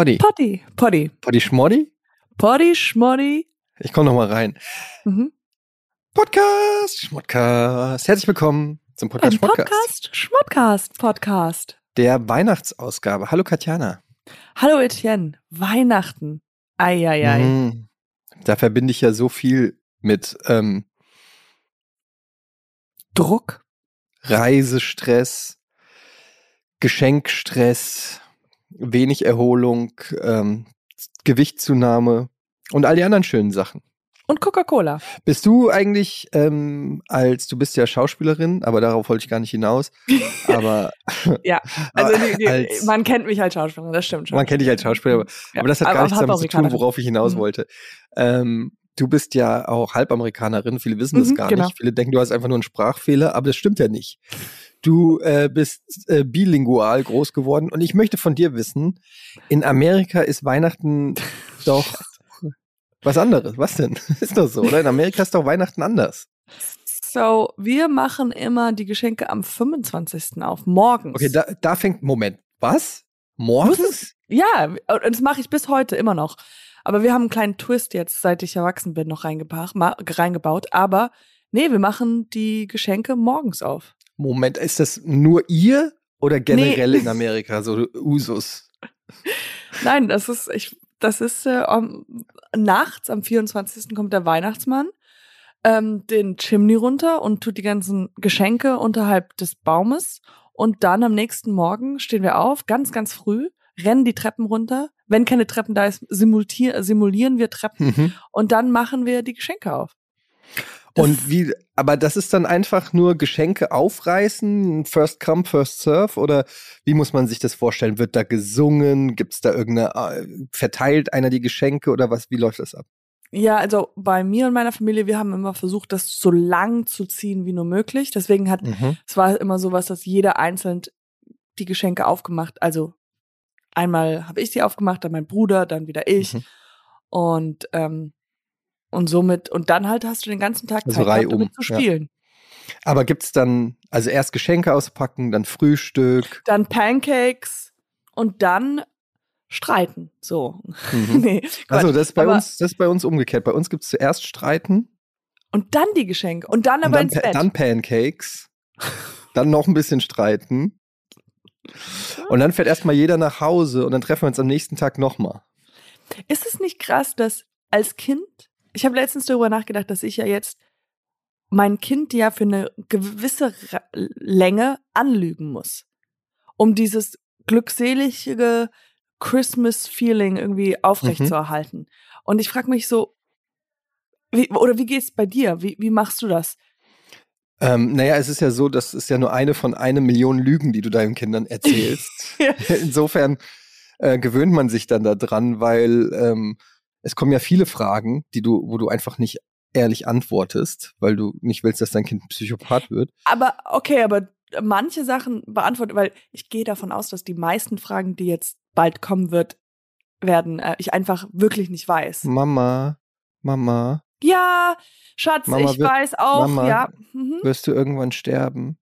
Poddy. Poddy. Poddy. Poddy Schmoddy? Poddy, Schmoddy. Ich komme noch mal rein. Mhm. Podcast, Schmodcast. Herzlich willkommen zum Podcast Ein Schmodcast. Podcast, Schmodcast, Podcast. Der Weihnachtsausgabe. Hallo Katjana. Hallo Etienne. Weihnachten. Eieiei. Mhm. Da verbinde ich ja so viel mit ähm, Druck. Reisestress, Geschenkstress, wenig Erholung, ähm, Gewichtszunahme und all die anderen schönen Sachen. Und Coca-Cola. Bist du eigentlich ähm, als, du bist ja Schauspielerin, aber darauf wollte ich gar nicht hinaus, aber Ja, also die, die, als- man kennt mich als Schauspielerin, das stimmt schon. man kennt dich als Schauspieler, aber, Ja, aber das hat aber gar nichts damit zu tun, worauf ich hinaus Mhm. wollte. Ähm, du bist ja auch Halbamerikanerin, viele wissen das Mhm, gar genau. nicht. Viele denken, du hast einfach nur einen Sprachfehler, aber das stimmt ja nicht. Du äh, bist äh, bilingual groß geworden und ich möchte von dir wissen, in Amerika ist Weihnachten doch was anderes. Was denn? Ist doch so, oder? In Amerika ist doch Weihnachten anders. So, wir machen immer die Geschenke am 25. auf, morgens. Okay, da, da fängt, Moment, was? Morgens? Ja, und das mache ich bis heute immer noch. Aber wir haben einen kleinen Twist jetzt, seit ich erwachsen bin, noch reingebaut. Aber nee, wir machen die Geschenke morgens auf. Moment, ist das nur ihr oder generell Nee. in Amerika so Usus? Nein, das ist, ich, das ist äh, am, nachts, am 24. kommt der Weihnachtsmann ähm, den Chimney runter und tut die ganzen Geschenke unterhalb des Baumes. Und dann am nächsten Morgen stehen wir auf, ganz, ganz früh, rennen die Treppen runter. Wenn keine Treppen da ist, simulieren wir Treppen Mhm. und dann machen wir die Geschenke auf. Und wie, aber das ist dann einfach nur Geschenke aufreißen, first come, first serve oder wie muss man sich das vorstellen? Wird da gesungen? Gibt es da irgendeine, äh, verteilt einer die Geschenke oder was, wie läuft das ab? Ja, also bei mir und meiner Familie, wir haben immer versucht, das so lang zu ziehen wie nur möglich. Deswegen hat Mhm. es war immer sowas, dass jeder einzeln die Geschenke aufgemacht. Also einmal habe ich sie aufgemacht, dann mein Bruder, dann wieder ich Mhm. und ähm, und somit und dann halt hast du den ganzen Tag Also Zeit gehabt, damit zu ja. spielen. Aber gibt's dann, also erst Geschenke auspacken, dann Frühstück? Dann Pancakes und dann streiten. So. Mhm. nee, Also das ist bei Aber- uns, das ist bei uns umgekehrt. Bei uns gibt's zuerst Streiten, Und dann die Geschenke und dann und aber dann, ins Bett. dann Pancakes, dann noch ein bisschen streiten. Und dann fährt erstmal jeder nach Hause und dann treffen wir uns am nächsten Tag nochmal. Ist es nicht krass, dass als Kind, ich habe letztens darüber nachgedacht, dass ich ja jetzt mein Kind ja für eine gewisse Länge anlügen muss, um dieses glückselige Christmas-Feeling irgendwie aufrechtzuerhalten. Und ich frage mich so, wie, oder wie geht's bei dir? Wie, wie machst du das? Ähm, naja, es ist ja so, das ist ja nur eine von einer Million Lügen, die du deinen Kindern erzählst. Ja. Insofern äh, gewöhnt man sich dann daran, weil ähm, es kommen ja viele Fragen, die du, wo du einfach nicht ehrlich antwortest, weil du nicht willst, dass dein Kind ein Psychopath wird. Aber okay, aber manche Sachen beantworten, weil ich gehe davon aus, dass die meisten Fragen, die jetzt bald kommen wird, werden, äh, ich einfach wirklich nicht weiß. Mama, Mama, Ja, Schatz, Mama ich wird- weiß auch, Mama- ja. Mhm. wirst du irgendwann sterben?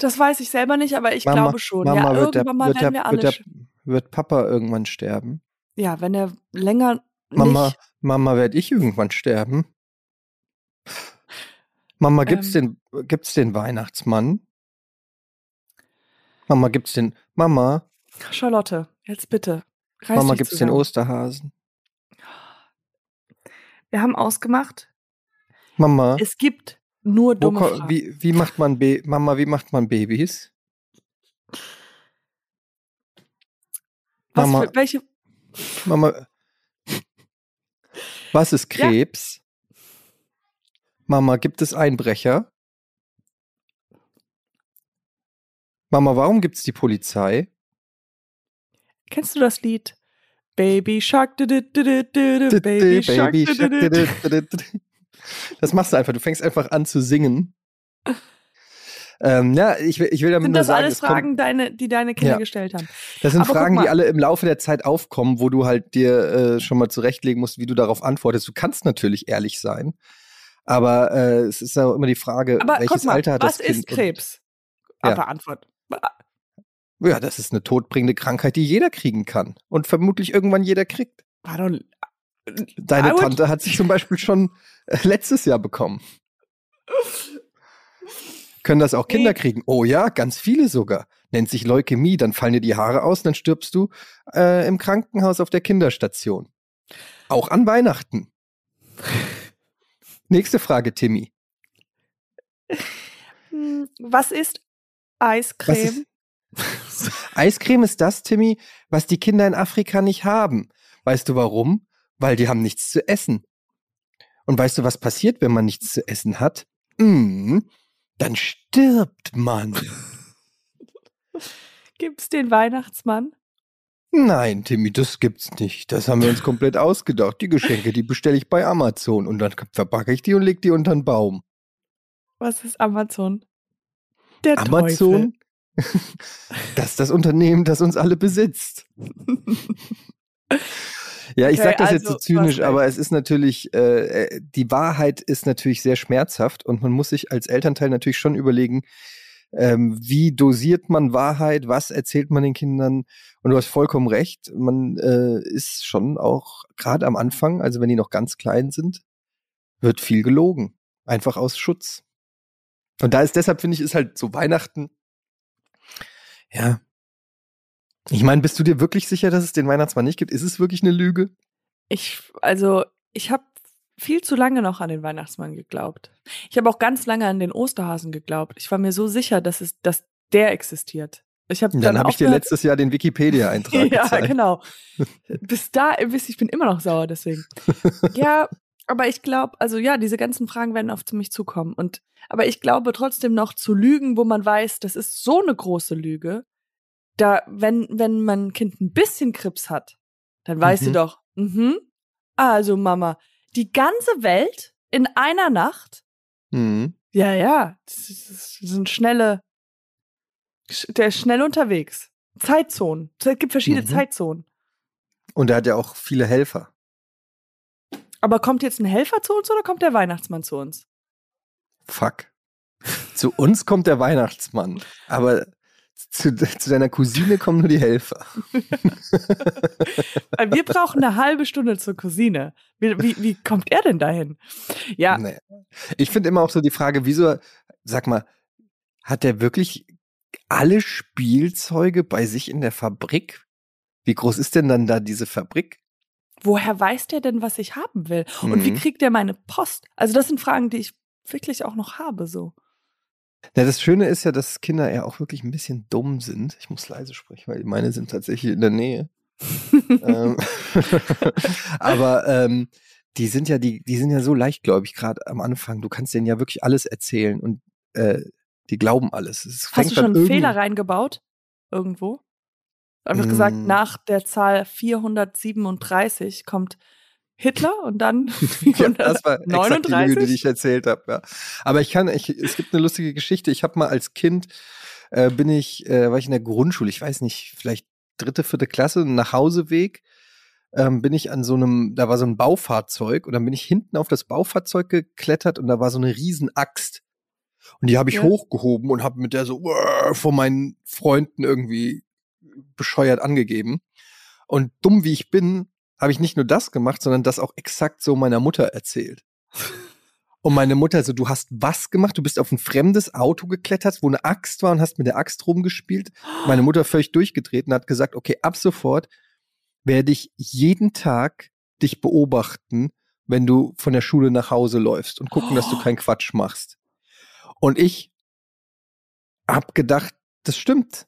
Das weiß ich selber nicht, aber ich Mama- glaube schon. Mama, ja, wird, der, irgendwann mal wird, werden der, wir wird, alle. der, sch- wird Papa irgendwann sterben? ja, wenn er länger Mama, nicht. Mama, werd ich irgendwann sterben? Mama, gibt's Ähm. den, gibt's den Weihnachtsmann? Mama, gibt's den, Mama, Charlotte, jetzt bitte. Reiß Mama, gibt's den zusammen. Osterhasen? Wir haben ausgemacht, Mama, es gibt nur dumme Fragen. wie, wie macht man, Ba- Mama, wie macht man Babys? Was Mama, für, welche? Mama, was ist Ja. Krebs? Mama, gibt es Einbrecher? Mama, warum gibt's die Polizei? Kennst du das Lied? Baby Shark, du, du, du, du, du, du, Baby Shark. Das machst du einfach. Du fängst einfach an zu singen. Ähm, ja, ich will, ich will damit Sind nur das sagen, alles es kommt- Fragen, deine, die deine Kinder Ja. gestellt haben? Das sind Aber Fragen, die alle im Laufe der Zeit aufkommen, wo du halt dir äh, schon mal zurechtlegen musst, wie du darauf antwortest. Du kannst natürlich ehrlich sein, aber äh, es ist ja immer die Frage, Aber welches mal, Alter hat was das Kind? ist Krebs? Ja. Aber Antwort. Ja, das ist eine todbringende Krankheit, die jeder kriegen kann und vermutlich irgendwann jeder kriegt. Pardon. Deine I would- Tante hat sich zum Beispiel schon äh, letztes Jahr bekommen. Können das auch Kinder Nee. kriegen? Oh ja, ganz viele sogar. Nennt sich Leukämie, dann fallen dir die Haare aus, dann stirbst du äh, im Krankenhaus auf der Kinderstation. Auch an Weihnachten. Nächste Frage, Timmy. Hm, Was ist Was Eiscreme? ist, Eiscreme ist das, Timmy, was die Kinder in Afrika nicht haben. Weißt du warum? Weil die haben nichts zu essen. Und weißt du, was passiert, wenn man nichts zu essen hat? Mm, dann stirbt man. Gibt's den Weihnachtsmann? Nein, Timmy, das gibt's nicht. Das haben wir uns komplett ausgedacht. Die Geschenke, die bestelle ich bei Amazon und dann verpacke ich die und leg die unter den Baum. Was ist Amazon? Der Amazon? Das ist das Unternehmen, das uns alle besitzt. Ja, ich Okay, sag das jetzt also, so du hast zynisch, aber es ist natürlich, äh, äh, die Wahrheit ist natürlich sehr schmerzhaft und man muss sich als Elternteil natürlich schon überlegen, ähm, wie dosiert man Wahrheit, was erzählt man den Kindern und du hast vollkommen recht, man äh, ist schon auch gerade am Anfang, also wenn die noch ganz klein sind, wird viel gelogen, einfach aus Schutz. Und da ist deshalb, finde ich, ist halt so Weihnachten, ja. Ich meine, bist du dir wirklich sicher, dass es den Weihnachtsmann nicht gibt? Ist es wirklich eine Lüge? Ich, also, ich habe viel zu lange noch an den Weihnachtsmann geglaubt. Ich habe auch ganz lange an den Osterhasen geglaubt. Ich war mir so sicher, dass es, dass der existiert. Ich habe Dann, dann, habe ich dir letztes Jahr den Wikipedia-Eintrag ja, gezeigt. genau. Bis da, bis ich bin immer noch sauer deswegen. ja, aber ich glaube, also ja, diese ganzen Fragen werden auf mich zukommen. Und aber ich glaube trotzdem noch zu lügen, wo man weiß, das ist so eine große Lüge. Da, wenn wenn mein Kind ein bisschen Krebs hat, dann weißt Mhm. du doch, mhm, also Mama, die ganze Welt in einer Nacht. Mhm. Ja, ja, das, sind schnelle, der ist schnell unterwegs. Zeitzonen. Es gibt verschiedene Mhm. Zeitzonen. Und er hat ja auch viele Helfer. Aber kommt jetzt ein Helfer zu uns oder kommt der Weihnachtsmann zu uns? Fuck. Zu uns kommt der Weihnachtsmann, aber zu, zu deiner Cousine kommen nur die Helfer. Wir brauchen eine halbe Stunde zur Cousine. Wie, wie, wie kommt er denn dahin? Ja, Nee. Ich finde immer auch so die Frage, wieso, sag mal, hat der wirklich alle Spielzeuge bei sich in der Fabrik? Wie groß ist denn dann da diese Fabrik? woher weiß der denn, was ich haben will? Und wie Mhm. kriegt der meine Post? Also das sind Fragen, die ich wirklich auch noch habe, so. Ja, das Schöne ist ja, dass Kinder ja auch wirklich ein bisschen dumm sind. Ich muss leise sprechen, weil meine sind tatsächlich in der Nähe. ähm, aber ähm, die sind ja, die, die sind ja so leichtgläubig, gerade am Anfang. Du kannst denen ja wirklich alles erzählen und äh, die glauben alles. Es Hast du schon einen Fehler reingebaut? Irgendwo? Einfach gesagt, Mm. nach der Zahl 437 kommt Hitler und dann Ja, das war exakt die Lüge, 39? die ich erzählt habe. Ja. Aber ich kann, ich, es gibt eine lustige Geschichte. Ich habe mal als Kind äh, bin ich, äh, war ich in der Grundschule, ich weiß nicht, vielleicht dritte, vierte Klasse, nach Hauseweg, ähm, bin ich an so einem, da war so ein Baufahrzeug und dann bin ich hinten auf das Baufahrzeug geklettert und da war so eine riesen Axt. Und die habe ich Ja. hochgehoben und habe mit der so vor meinen Freunden irgendwie bescheuert angegeben. Und dumm wie ich bin, habe ich nicht nur das gemacht, sondern das auch exakt so meiner Mutter erzählt. Und meine Mutter so, du hast was gemacht? Du bist auf ein fremdes Auto geklettert, wo eine Axt war und hast mit der Axt rumgespielt. Meine Mutter völlig durchgedreht und hat gesagt, okay, ab sofort werde ich jeden Tag dich beobachten, wenn du von der Schule nach Hause läufst und gucken, dass du keinen Quatsch machst. Und ich hab gedacht, das stimmt.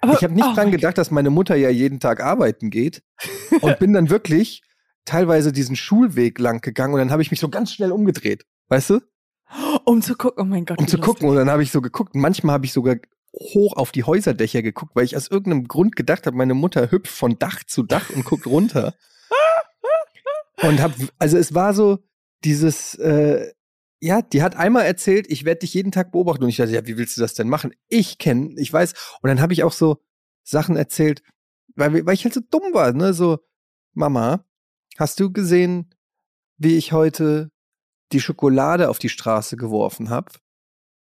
Aber- Ich habe nicht oh dran gedacht, dass meine Mutter ja jeden Tag arbeiten geht und bin dann wirklich teilweise diesen Schulweg lang gegangen und dann habe ich mich so ganz schnell umgedreht, weißt du? Um zu gucken, oh mein Gott. Um zu lustig. gucken und dann habe ich so geguckt. Manchmal habe ich sogar hoch auf die Häuserdächer geguckt, weil ich aus irgendeinem Grund gedacht habe, meine Mutter hüpft von Dach zu Dach und guckt runter. Und hab, also es war so dieses, äh, ja, die hat einmal erzählt, ich werde dich jeden Tag beobachten. Und ich dachte, ja, wie willst du das denn machen? Ich kenne, ich weiß. Und dann habe ich auch so Sachen erzählt, weil, weil ich halt so dumm war, ne? So, Mama, hast du gesehen, wie ich heute die Schokolade auf die Straße geworfen habe?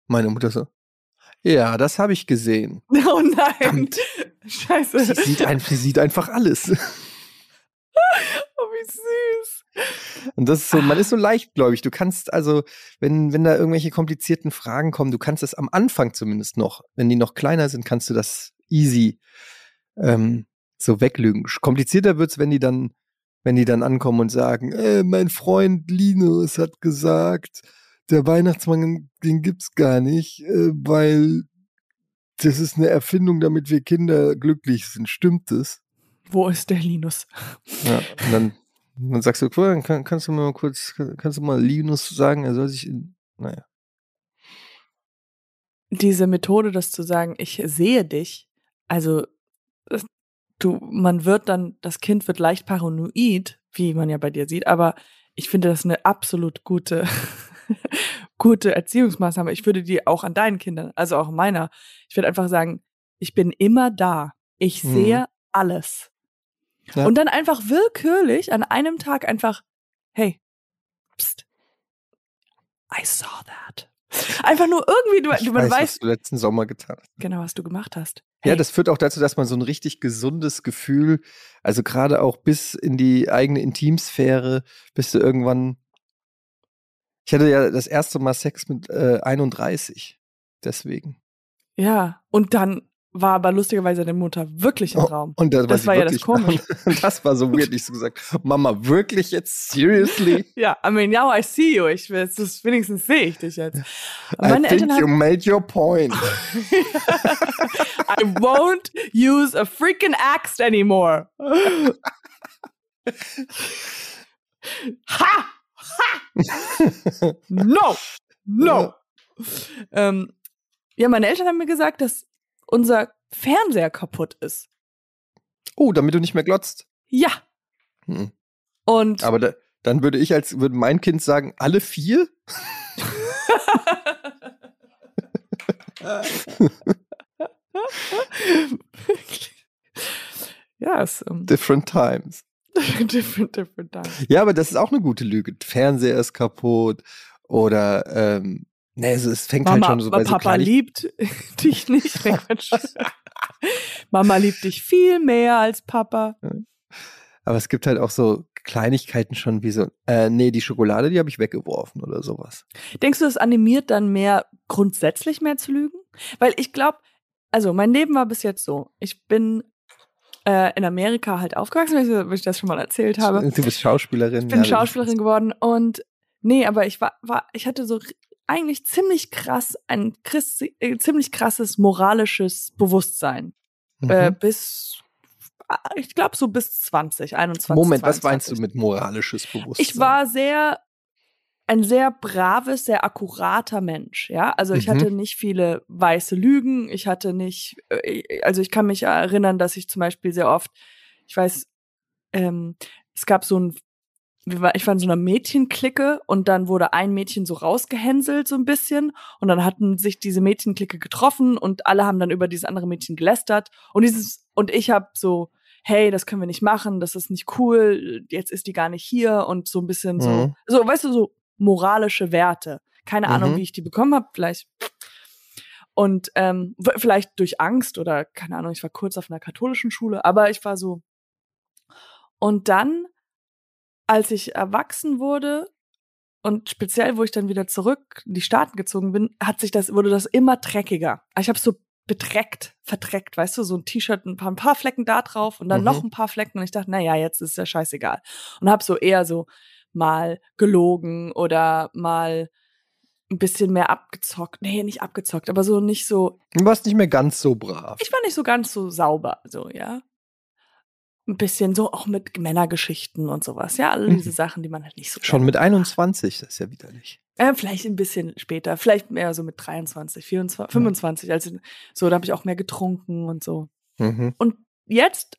Meine Mutter so, Ja, das habe ich gesehen. Oh nein. Verdammt. Scheiße. Sie sieht, ein, sie sieht einfach alles. Oh, wie süß. Und das ist so, man ist so leichtgläubig. Du kannst also, wenn, wenn da irgendwelche komplizierten Fragen kommen, du kannst das am Anfang zumindest noch, wenn die noch kleiner sind, kannst du das easy ähm, so weglügen. Komplizierter wird's, wenn die dann, wenn die dann ankommen und sagen, äh, mein Freund Linus hat gesagt, der Weihnachtsmann, den gibt's gar nicht, äh, weil das ist eine Erfindung, damit wir Kinder glücklich sind. Stimmt das? Wo ist der Linus? Ja, und dann, dann sagst du, cool, kann, kannst du mal kurz, kannst du mal Linus sagen, er soll sich in, naja. Diese Methode, das zu sagen, ich sehe dich, also das- du, man wird dann, das Kind wird leicht paranoid, wie man ja bei dir sieht, aber ich finde das eine absolut gute, gute Erziehungsmaßnahme. Ich würde die auch an deinen Kindern, also auch meiner, ich würde einfach sagen, ich bin immer da. Ich Mhm. sehe alles. Ja. Und dann einfach willkürlich an einem Tag einfach, hey, pst, I saw that. Einfach nur irgendwie, du, Ich du man weiß, was weiß du letzten Sommer getan hast. genau, was du gemacht hast. Ja, Hey, das führt auch dazu, dass man so ein richtig gesundes Gefühl, also gerade auch bis in die eigene Intimsphäre, bist du irgendwann. Ich hatte ja das erste Mal Sex mit äh, 31. Deswegen. ja, und dann war aber lustigerweise deine Mutter wirklich im Oh, Raum. Und das, Das war, ja das wirklich- Das war so weird, ich so gesagt, Mama, wirklich jetzt? Seriously? Ja, I mean, now I see you. Ich will, das wenigstens sehe ich dich jetzt. I think Eltern you made your point. I won't use a freaking axe anymore. ha! Ha! No! No! Ähm, ja, meine Eltern haben mir gesagt, dass unser Fernseher kaputt ist. Oh, damit du nicht mehr glotzt. Ja. Hm. Und Aber da, dann würde ich als, würde mein Kind sagen, alle vier? ja, ist ähm, Different times. different, different times. Ja, aber das ist auch eine gute Lüge. Fernseher ist kaputt oder ähm, ne, es, es fängt halt Mama, schon so bei so Papa Kleinig- liebt dich nicht. Nee. Mama liebt dich viel mehr als Papa. Aber es gibt halt auch so Kleinigkeiten schon wie so, äh, nee, die Schokolade, die habe ich weggeworfen oder sowas. Denkst du, das animiert dann mehr grundsätzlich mehr zu lügen? Weil ich glaube, also mein Leben war bis jetzt so. Ich bin äh, in Amerika halt aufgewachsen, wie ich das schon mal erzählt habe. Du bist Schauspielerin. Ich bin ja, Schauspielerin geworden und nee, aber ich war, war ich hatte so eigentlich ziemlich krass ein Christ, äh, ziemlich krasses moralisches Bewusstsein Mhm. äh, bis ah, ich glaube so bis 20, 21. Moment, was 22. meinst du mit moralisches Bewusstsein? Ich war sehr ein sehr braves, sehr akkurater Mensch, ja. Also ich Mhm. hatte nicht viele weiße Lügen. Ich hatte nicht, äh, also ich kann mich erinnern, dass ich zum Beispiel sehr oft, ich weiß, ähm, es gab so ein, war- ich war in so einer Mädchenklicke und dann wurde ein Mädchen so rausgehänselt so ein bisschen und dann hatten sich diese Mädchenklicke getroffen und alle haben dann über dieses andere Mädchen gelästert und dieses und ich habe so hey, das können wir nicht machen, das ist nicht cool, jetzt ist die gar nicht hier und so ein bisschen so, Mhm. so, weißt du, so moralische Werte. Keine Ahnung, Mhm. wie ich die bekommen habe, vielleicht. Und ähm, vielleicht durch Angst oder keine Ahnung, ich war kurz auf einer katholischen Schule, aber ich war so. Und dann, als ich erwachsen wurde und speziell, wo ich dann wieder zurück in die Staaten gezogen bin, hat sich das, wurde das immer dreckiger. Ich habe so bedreckt, verdreckt, weißt du, so ein T-Shirt, ein paar, ein paar Flecken da drauf und dann Mhm. noch ein paar Flecken und ich dachte, na ja, jetzt ist ja scheißegal. Und habe so eher so mal gelogen oder mal ein bisschen mehr abgezockt. Nee, nicht abgezockt, aber so nicht so, Du warst nicht mehr ganz so brav. ich war nicht so ganz so sauber, so, ja. Ein bisschen so auch mit Männergeschichten und sowas, ja, alle Mhm. diese Sachen, die man halt nicht so Schon mit macht. 21, das ist ja widerlich. Äh, vielleicht ein bisschen später, vielleicht mehr so mit 23, 24, 25, also so, da habe ich auch mehr getrunken und so. Mhm. Und jetzt,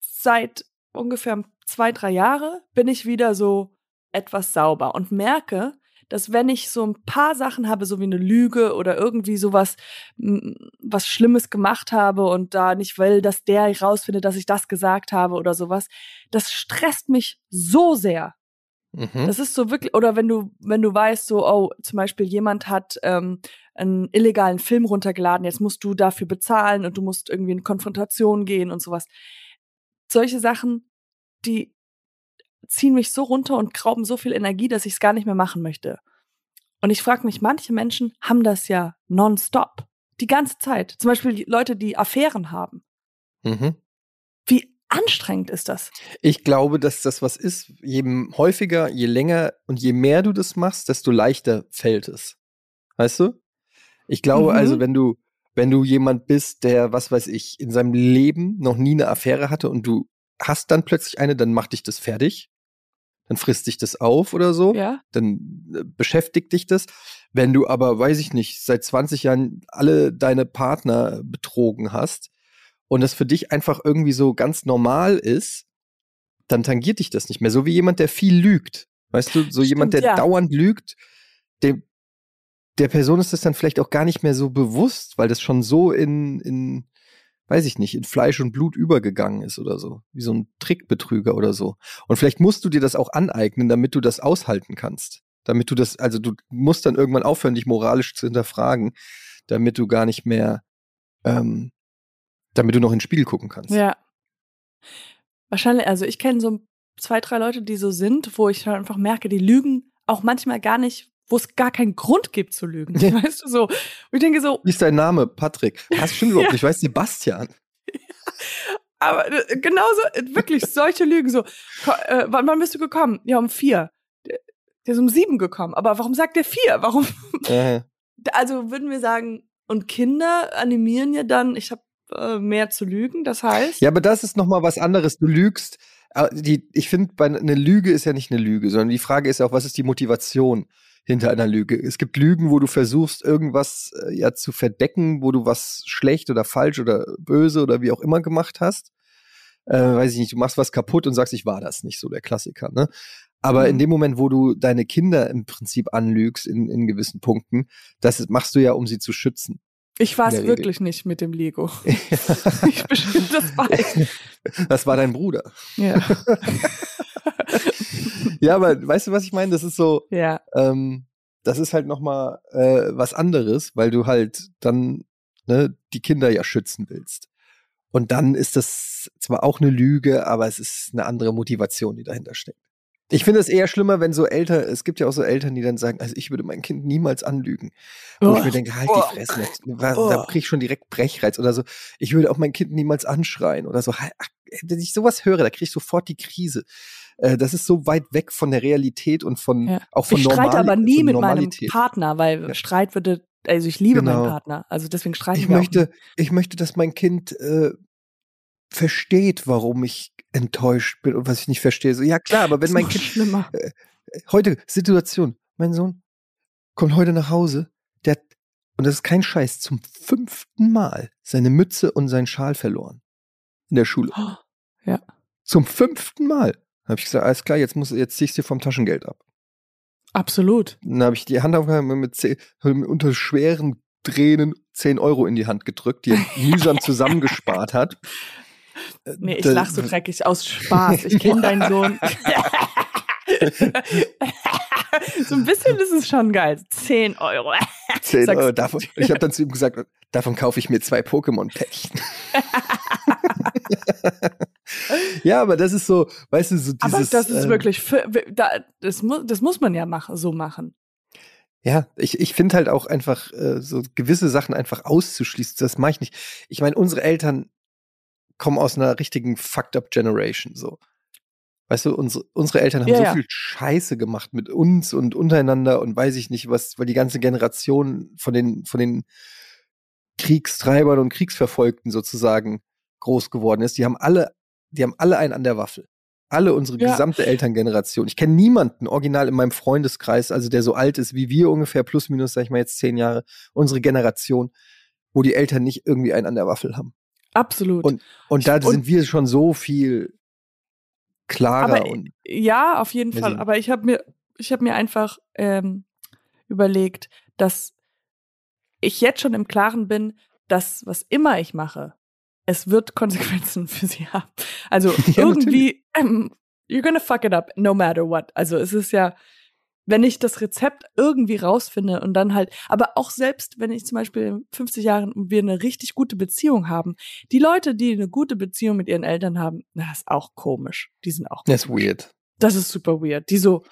seit ungefähr zwei, drei Jahre, bin ich wieder so etwas sauber und merke, dass wenn ich so ein paar Sachen habe, so wie eine Lüge oder irgendwie sowas, was Schlimmes gemacht habe und da nicht will, dass der rausfindet, dass ich das gesagt habe oder sowas, das stresst mich so sehr. Mhm. Das ist so wirklich, oder wenn du, wenn du weißt, so, oh, zum Beispiel jemand hat ähm, einen illegalen Film runtergeladen, jetzt musst du dafür bezahlen und du musst irgendwie in Konfrontation gehen und sowas. Solche Sachen, die ziehen mich so runter und rauben so viel Energie, dass ich es gar nicht mehr machen möchte. Und ich frage mich, manche Menschen haben das ja nonstop, die ganze Zeit. Zum Beispiel die Leute, die Affären haben. Mhm. Wie anstrengend ist das? Ich glaube, dass das was ist. Je häufiger, je länger und je mehr du das machst, desto leichter fällt es. Weißt du? Ich glaube Mhm. also, wenn du, wenn du jemand bist, der, was weiß ich, in seinem Leben noch nie eine Affäre hatte und du hast dann plötzlich eine, dann macht dich das fertig. Dann frisst dich das auf oder so. Ja. Dann äh, beschäftigt dich das. Wenn du aber, weiß ich nicht, seit 20 Jahren alle deine Partner betrogen hast und das für dich einfach irgendwie so ganz normal ist, dann tangiert dich das nicht mehr. So wie jemand, der viel lügt. Weißt du, so jemand, der Stimmt, ja. dauernd lügt, dem, der Person ist das dann vielleicht auch gar nicht mehr so bewusst, weil das schon so in, in, weiß ich nicht, in Fleisch und Blut übergegangen ist oder so. Wie so ein Trickbetrüger oder so. Und vielleicht musst du dir das auch aneignen, damit du das aushalten kannst. Damit du das, also du musst dann irgendwann aufhören, dich moralisch zu hinterfragen, damit du gar nicht mehr, ähm, damit du noch ins Spiel gucken kannst. Ja. Wahrscheinlich, also ich kenne so zwei, drei Leute, die so sind, wo ich einfach merke, die lügen auch manchmal gar nicht, wo es gar keinen Grund gibt zu lügen. Ja. Weißt du so? Und ich denke so, Wie ist dein Name? Patrick. Das stimmt überhaupt Ja. nicht. Ich weiß Sebastian. aber äh, genauso, äh, wirklich solche Lügen, so, äh, wann, wann bist du gekommen? Ja, um vier. Der, ist um sieben gekommen. Aber warum sagt der vier? Warum? Äh, Also würden wir sagen, und Kinder animieren ja dann, ich habe äh, mehr zu lügen, das heißt. Ja, aber das ist noch mal was anderes. Du lügst. äh, Die, ich finde, eine Lüge ist ja nicht eine Lüge, sondern die Frage ist ja auch, was ist die Motivation hinter einer Lüge? Es gibt Lügen, wo du versuchst, irgendwas äh, ja zu verdecken, wo du was schlecht oder falsch oder böse oder wie auch immer gemacht hast. Äh, weiß ich nicht, du machst was kaputt und sagst, ich war das nicht, so der Klassiker, ne? Aber Mhm. in dem Moment, wo du deine Kinder im Prinzip anlügst in, in gewissen Punkten, das machst du ja, um sie zu schützen. Ich war es der Regel. wirklich nicht mit dem Lego. ich bestimmt das weiß. das war dein Bruder. Ja. Ja, aber weißt du, was ich meine? Das ist so, ja. ähm, das ist halt noch mal äh, was anderes, weil du halt dann ne, die Kinder ja schützen willst. Und dann ist das zwar auch eine Lüge, aber es ist eine andere Motivation, die dahinter steckt. Ich finde es eher schlimmer, wenn so Eltern, es gibt ja auch so Eltern, die dann sagen, also ich würde mein Kind niemals anlügen. Wo ich mir denke, halt Oh die Fresse, Oh. da krieg ich schon direkt Brechreiz oder so. Ich würde auch mein Kind niemals anschreien oder so. Wenn ich sowas höre, da kriege ich sofort die Krise. Äh, Das ist so weit weg von der Realität und von ja. auch von Ich streite Normali- aber nie mit meinem Normalität. Partner, weil Ja. Streit würde, also ich liebe Genau. meinen Partner. Also deswegen streiten Ich wir möchte, ich möchte, dass mein Kind äh, versteht, warum ich enttäuscht bin und was ich nicht verstehe. So, ja klar, aber wenn mein Kind schlimmer. heute Situation, mein Sohn kommt heute nach Hause, der hat, und das ist kein Scheiß, zum fünften Mal seine Mütze und seinen Schal verloren in der Schule. Oh, Ja. Zum fünften Mal. Habe ich gesagt, alles klar, jetzt muss, jetzt ziehst du vom Taschengeld ab. Absolut. Dann habe ich die Hand aufgehalten mit zehn, unter schweren Tränen 10 Euro in die Hand gedrückt, die er mühsam zusammengespart hat. Nee, ich da- lach so dreckig aus Spaß. Ich kenne deinen Sohn. so ein bisschen ist es schon geil. 10 Euro. 10 Sag's- Euro davon. Ich habe dann zu ihm gesagt, davon kaufe ich mir zwei Pokémon-Päckchen. ja, aber das ist so, weißt du, so dieses. Aber das ist ähm, wirklich, für, da, das, muss, das muss man ja machen, so machen. Ja, ich, ich finde halt auch einfach, äh, so gewisse Sachen einfach auszuschließen, das mache ich nicht. Ich meine, unsere Eltern kommen aus einer richtigen fucked up Generation, so. Weißt du, unsere, unsere Eltern haben Ja, so ja. viel Scheiße gemacht mit uns und untereinander und weiß ich nicht was, weil die ganze Generation von den, von den Kriegstreibern und Kriegsverfolgten sozusagen groß geworden ist. Die haben alle, die haben alle einen an der Waffel. Alle unsere Ja. gesamte Elterngeneration. Ich kenne niemanden original in meinem Freundeskreis, also der so alt ist wie wir ungefähr, plus minus, sag ich mal jetzt zehn Jahre, unsere Generation, wo die Eltern nicht irgendwie einen an der Waffel haben. Absolut. Und, und da Und- sind wir schon so viel klarer Aber und ja, auf jeden Fall. Aber ich habe mir, ich habe mir einfach ähm, überlegt, dass ich jetzt schon im Klaren bin, dass was immer ich mache, es wird Konsequenzen für sie haben. Also Ja, irgendwie, ähm, you're gonna fuck it up, no matter what. Also es ist ja, wenn ich das Rezept irgendwie rausfinde und dann halt, aber auch selbst, wenn ich zum Beispiel in 50 Jahren wir eine richtig gute Beziehung haben, die Leute, die eine gute Beziehung mit ihren Eltern haben, das ist auch komisch. Die sind auch. Das ist weird. Das ist super weird. Die so,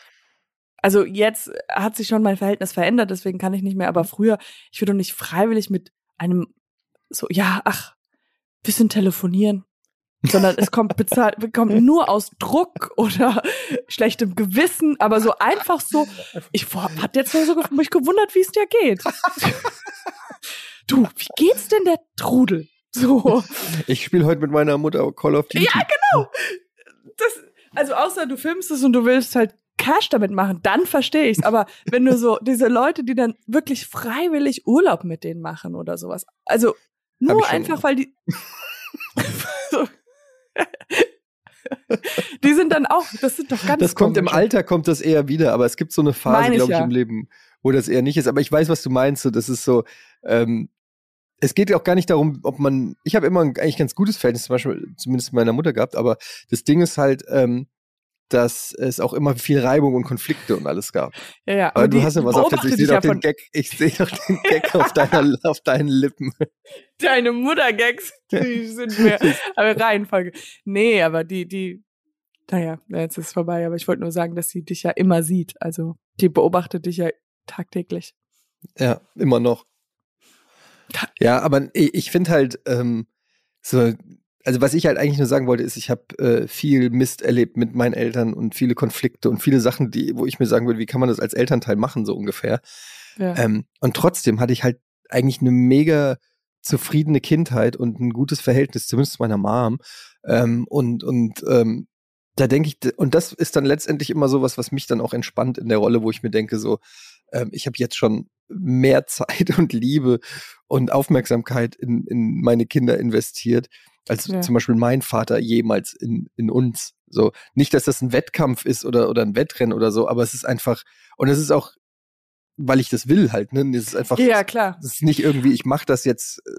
also jetzt hat sich schon mein Verhältnis verändert, deswegen kann ich nicht mehr, aber früher, ich würde doch nicht freiwillig mit einem so, ja, ach, bisschen telefonieren sondern es kommt bezahlt, kommt nur aus Druck oder schlechtem Gewissen, aber so einfach so. Ich hat jetzt so mich gewundert, wie es dir geht. du, wie geht's denn der Trudel? So. Ich spiele heute mit meiner Mutter Call of Duty. Ja, genau. Das, also außer du filmst es und du willst halt Cash damit machen, dann verstehe ich's. Aber wenn du so diese Leute, die dann wirklich freiwillig Urlaub mit denen machen oder sowas, also nur einfach, weil die die sind dann auch, das sind doch ganz Das kommt im Alter, kommt das eher wieder, aber es gibt so eine Phase, glaube ich, ja. im Leben, wo das eher nicht ist. Aber ich weiß, was du meinst. So, das ist so, ähm, es geht auch gar nicht darum, ob man, ich habe immer ein eigentlich ganz gutes Verhältnis, zum Beispiel, zumindest mit meiner Mutter gehabt, aber das Ding ist halt, ähm, dass es auch immer viel Reibung und Konflikte und alles gab. Ja, ja. Aber, aber du hast ja was auf der, ich sehe doch den Gag, ich sehe doch den Gag auf deiner, auf deinen Lippen. Deine Mutter-Gags, die sind mir, aber Reihenfolge. Nee, aber die, die, naja, jetzt ist es vorbei, aber ich wollte nur sagen, dass sie dich ja immer sieht. Also, die beobachtet dich ja tagtäglich. Ja, immer noch. Ja, aber ich, ich finde halt, ähm, so also was ich halt eigentlich nur sagen wollte, ist, ich habe äh, viel Mist erlebt mit meinen Eltern und viele Konflikte und viele Sachen, die, wo ich mir sagen würde, wie kann man das als Elternteil machen, so ungefähr. Ja. Ähm, und trotzdem hatte ich halt eigentlich eine mega zufriedene Kindheit und ein gutes Verhältnis, zumindest zu meiner Mom. Ähm, und und ähm, da denke ich, und das ist dann letztendlich immer so was, was mich dann auch entspannt in der Rolle, wo ich mir denke, so, ähm, ich habe jetzt schon mehr Zeit und Liebe und Aufmerksamkeit in, in meine Kinder investiert als ja. zum Beispiel mein Vater jemals in, in uns. So, nicht, dass das ein Wettkampf ist oder, oder ein Wettrennen oder so, aber es ist einfach, und es ist auch, weil ich das will halt, ne? Es ist einfach, ja, klar. Es ist nicht irgendwie, ich mache das jetzt äh,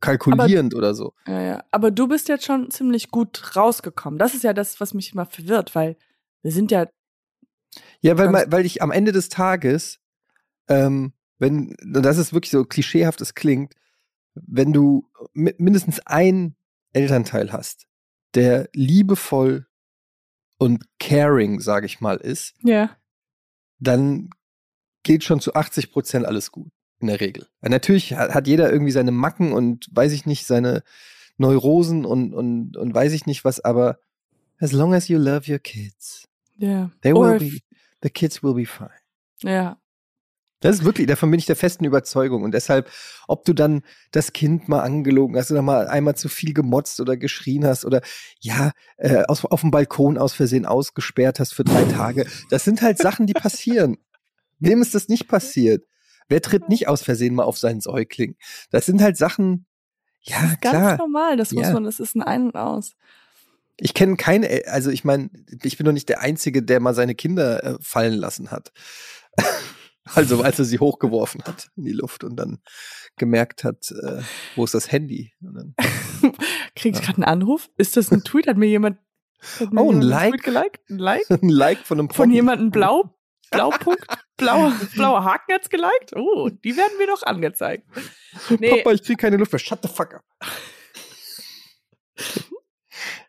kalkulierend aber, oder so. Ja, ja. Aber du bist jetzt schon ziemlich gut rausgekommen. Das ist ja das, was mich immer verwirrt, weil wir sind ja. Ja, weil, weil ich am Ende des Tages, ähm, wenn, das ist wirklich so klischeehaft es klingt, wenn du mindestens ein Elternteil hast, der liebevoll und caring, sage ich mal, ist, ja. dann geht schon zu 80 Prozent alles gut in der Regel. natürlich hat jeder irgendwie seine Macken und weiß ich nicht, seine Neurosen und, und, und weiß ich nicht was, aber as long as you love your kids, yeah. they will be, the kids will be fine. Ja. Das ist wirklich, davon bin ich der festen Überzeugung. Und deshalb, ob du dann das Kind mal angelogen hast oder mal einmal zu viel gemotzt oder geschrien hast oder ja, äh, aus, auf dem Balkon aus Versehen ausgesperrt hast für drei Tage, das sind halt Sachen, die passieren. Wem ist das nicht passiert? Wer tritt nicht aus Versehen mal auf seinen Säugling? Das sind halt Sachen, ja, das ist klar. Ganz normal, das muss ja. man, das ist ein Ein und Aus. Ich kenne keine, also ich meine, ich bin doch nicht der Einzige, der mal seine Kinder äh, fallen lassen hat. Also als er sie hochgeworfen hat in die Luft und dann gemerkt hat, äh, wo ist das Handy? Dann, Krieg ich ja. gerade einen Anruf? Ist das ein Tweet? Hat mir jemand hat mir oh, ein like? Geliked? Ein Like? ein Like von einem Von jemandem blau? Blaupunkt? Blauer, blauer Haken hat's geliked? Oh, die werden mir doch angezeigt. Nee. Papa, ich krieg keine Luft mehr. Shut the fuck up.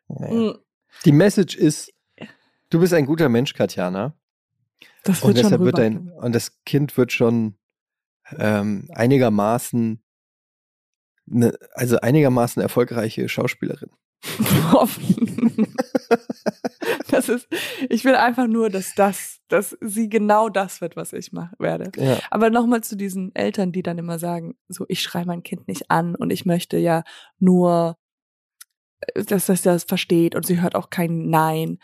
naja. Mm. Die Message ist, du bist ein guter Mensch, Katjana. Das wird und deshalb schon wird dein, und das Kind wird schon ähm, einigermaßen, ne, also einigermaßen erfolgreiche Schauspielerin. das ist, ich will einfach nur, dass das, dass sie genau das wird, was ich machen werde. Ja. Aber nochmal zu diesen Eltern, die dann immer sagen, so, ich schreibe mein Kind nicht an und ich möchte ja nur, äh, dass das das versteht und sie hört auch kein Nein.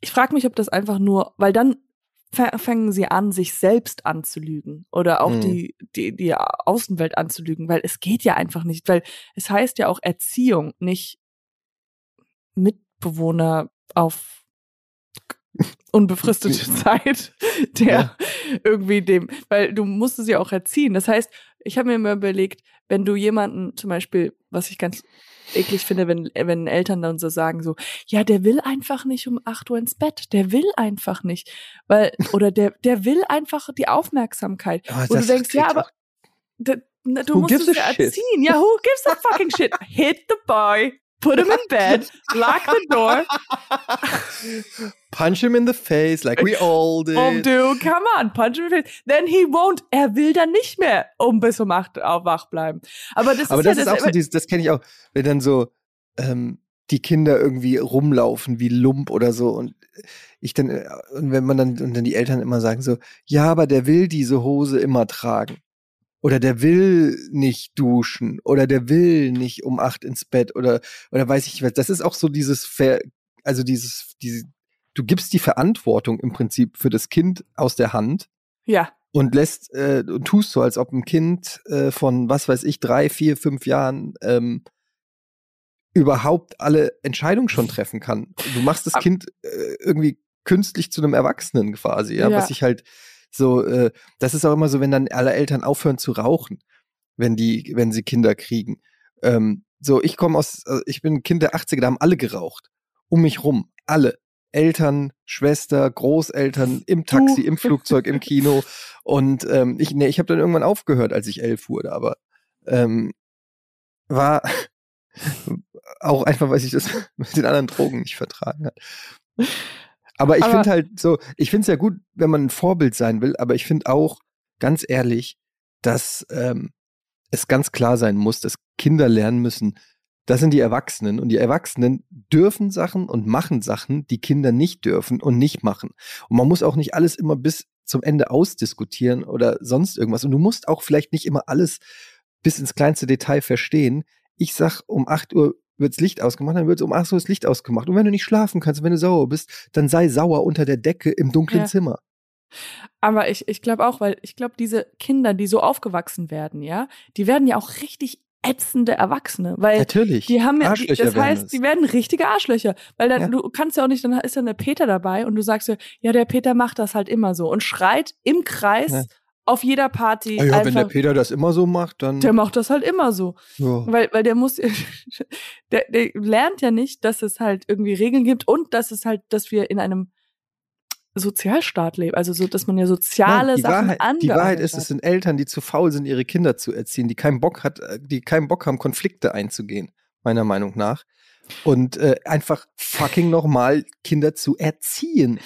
Ich frage mich, ob das einfach nur, weil dann fangen sie an, sich selbst anzulügen oder auch mhm. die, die, die Außenwelt anzulügen, weil es geht ja einfach nicht, weil es heißt ja auch Erziehung, nicht Mitbewohner auf unbefristete Zeit, der ja. irgendwie dem, weil du musst es ja auch erziehen. Das heißt, ich habe mir immer überlegt, wenn du jemanden zum Beispiel, was ich ganz eklig finde, wenn, wenn Eltern dann so sagen so, ja, der will einfach nicht um acht Uhr ins Bett, der will einfach nicht, weil, oder der, der will einfach die Aufmerksamkeit. Oh, Wo du das denkst, ja, aber doch- d- n- du Who musst es ja erziehen. Ja, who gives a fucking shit? Hit the boy, put him in bed, lock the door. Punch him in the face, like we all did. Oh, dude, come on, punch him in the face. Then he won't. Er will dann nicht mehr um bis um acht auf wach bleiben. Aber das Aber ist das ja ist auch so dieses, das kenne ich auch, wenn dann so ähm, die Kinder irgendwie rumlaufen wie Lump oder so und ich dann, äh, und wenn man dann, und dann die Eltern immer sagen so, ja, aber der will diese Hose immer tragen. Oder der will nicht duschen. Oder der will nicht um acht ins Bett. Oder, oder weiß ich was. Das ist auch so dieses, Ver, also dieses, diese, du gibst die Verantwortung im Prinzip für das Kind aus der Hand ja, und lässt äh, und tust so, als ob ein Kind äh, von was weiß ich drei, vier, fünf Jahren ähm, überhaupt alle Entscheidungen schon treffen kann. Du machst das Kind äh, irgendwie künstlich zu einem Erwachsenen quasi, ja, Ja. was ich halt so, äh, das ist auch immer so, wenn dann alle Eltern aufhören zu rauchen, wenn die, wenn sie Kinder kriegen. Ähm, so, ich komme aus, äh, ich bin Kind der 80er, da haben alle geraucht. Um mich rum. Alle. Eltern, Schwester, Großeltern, im Taxi, im Flugzeug, im Kino. Und ähm, ich, nee, ich habe dann irgendwann aufgehört, als ich elf wurde, aber ähm, war auch einfach, weil ich das mit den anderen Drogen nicht vertragen hat. Aber ich finde halt so, ich finde es ja gut, wenn man ein Vorbild sein will, aber ich finde auch, ganz ehrlich, dass ähm, es ganz klar sein muss, dass Kinder lernen müssen, das sind die Erwachsenen und die Erwachsenen dürfen Sachen und machen Sachen, die Kinder nicht dürfen und nicht machen. Und man muss auch nicht alles immer bis zum Ende ausdiskutieren oder sonst irgendwas. Und du musst auch vielleicht nicht immer alles bis ins kleinste Detail verstehen. Ich sag, um 8 Uhr wird's Licht ausgemacht, dann wird's um 8 Uhr das Licht ausgemacht. Und wenn du nicht schlafen kannst, wenn du sauer bist, dann sei sauer unter der Decke im dunklen Ja. Zimmer. aber ich, ich glaube auch, weil ich glaube, diese Kinder, die so aufgewachsen werden, ja, die werden ja auch richtig ätzende Erwachsene, weil Natürlich. die haben ja, die, Arschlöcher das heißt, es. die werden richtige Arschlöcher, weil dann, Ja. du kannst ja auch nicht, dann ist dann der Peter dabei und du sagst ja, ja, der Peter macht das halt immer so und schreit im Kreis Ja. Auf jeder Party Ah ja, wenn der einfach, Peter das immer so macht, dann. der macht das halt immer so. ja. Weil, weil der muss, der, der lernt ja nicht, dass es halt irgendwie Regeln gibt und dass es halt, dass wir in einem Sozialstaat leben. Also so, dass man ja soziale Nein, die Sachen Wahrheit, die Wahrheit ist, es sind Eltern, die zu faul sind, ihre Kinder zu erziehen, die keinen Bock hat, äh, die keinen Bock haben, Konflikte einzugehen, meiner Meinung nach. Und äh, einfach fucking nochmal Kinder zu erziehen.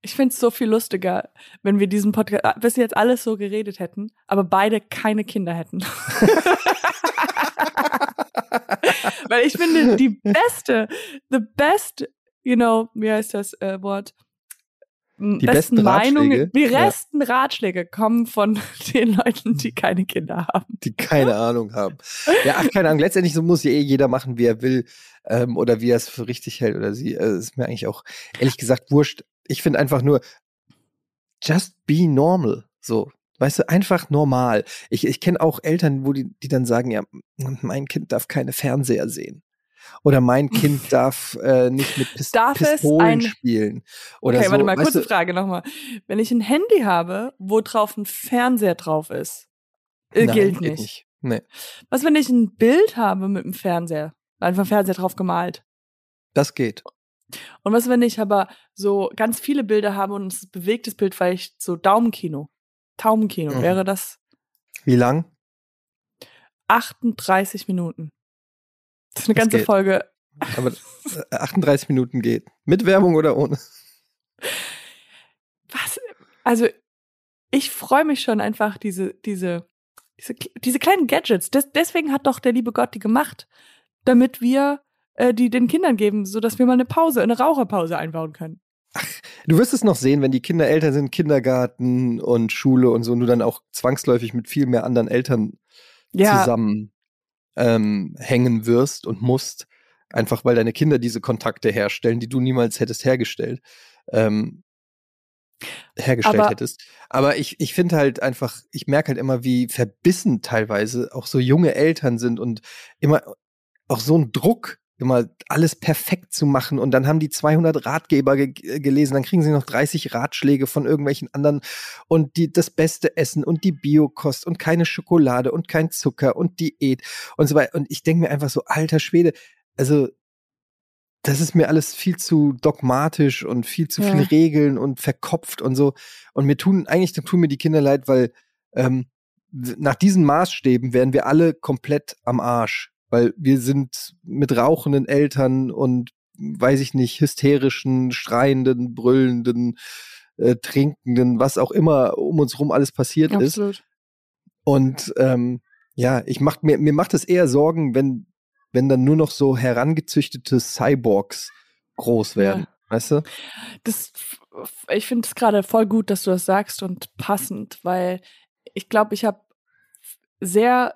Ich find's so viel lustiger, wenn wir diesen Podcast bis jetzt alles so geredet hätten, aber beide keine Kinder hätten. Weil ich finde, die beste, the best, you know, wie heißt das äh, Wort? Die besten Ratschläge? die Ja. besten Ratschläge kommen von den Leuten, die keine Kinder haben. die keine Ahnung haben. Ja, ach, keine Ahnung. Letztendlich so muss ja eh jeder machen, wie er will ähm, oder wie er es für richtig hält oder sie. Äh, ist mir eigentlich auch ehrlich gesagt wurscht. Ich finde einfach nur, just be normal. So, weißt du, einfach normal. Ich, ich kenne auch Eltern, wo die, die dann sagen, ja, mein Kind darf keine Fernseher sehen. Oder mein Kind darf äh, nicht mit Pist Darf es Pistolen ein- spielen. Oder okay, so. warte mal, weißt kurze du, Frage nochmal. Wenn ich ein Handy habe, wo drauf ein Fernseher drauf ist, äh, Nein, gilt geht nicht. Nee, Was, wenn ich ein Bild habe mit dem Fernseher? Einfach Fernseher drauf gemalt. das geht. Und was, wenn ich aber so ganz viele Bilder habe und es bewegtes Bild, vielleicht so Daumenkino, Taumenkino, Mhm. wäre das Wie lang? 38 Minuten. Das ist eine Das ganze geht. Folge. Aber äh, 38 Minuten geht. Mit Werbung oder ohne? Was? Also, ich freue mich schon einfach, diese, diese, diese, diese kleinen Gadgets. Des, deswegen hat doch der liebe Gott die gemacht, damit wir äh, die den Kindern geben, sodass wir mal eine Pause, eine Raucherpause einbauen können. Du wirst es noch sehen, wenn die Kinder älter sind, Kindergarten und Schule und so, und du dann auch zwangsläufig mit viel mehr anderen Eltern Ja, zusammen ähm, hängen wirst und musst, einfach weil deine Kinder diese Kontakte herstellen, die du niemals hättest hergestellt, ähm, hergestellt Aber- hättest. Aber ich, ich finde halt einfach, ich merke halt immer, wie verbissen teilweise auch so junge Eltern sind und immer auch so ein Druck immer alles perfekt zu machen und dann haben die 200 Ratgeber ge gelesen, dann kriegen sie noch 30 Ratschläge von irgendwelchen anderen und die das beste Essen und die Biokost und keine Schokolade und kein Zucker und Diät und so weiter und ich denke mir einfach so alter Schwede, also das ist mir alles viel zu dogmatisch und viel zu ja. viel Regeln und verkopft und so und mir tun eigentlich tun mir die Kinder leid, weil ähm, nach diesen Maßstäben wären wir alle komplett am Arsch weil wir sind mit rauchenden Eltern und weiß ich nicht, hysterischen, schreienden, brüllenden, äh, trinkenden, was auch immer um uns rum alles passiert Absolut. ist. Und ähm, ja, ich mach mir, mir macht es eher Sorgen, wenn, wenn dann nur noch so herangezüchtete Cyborgs groß werden. Ja. Weißt du? Das, ich finde es gerade voll gut, dass du das sagst und passend, weil ich glaube, ich habe sehr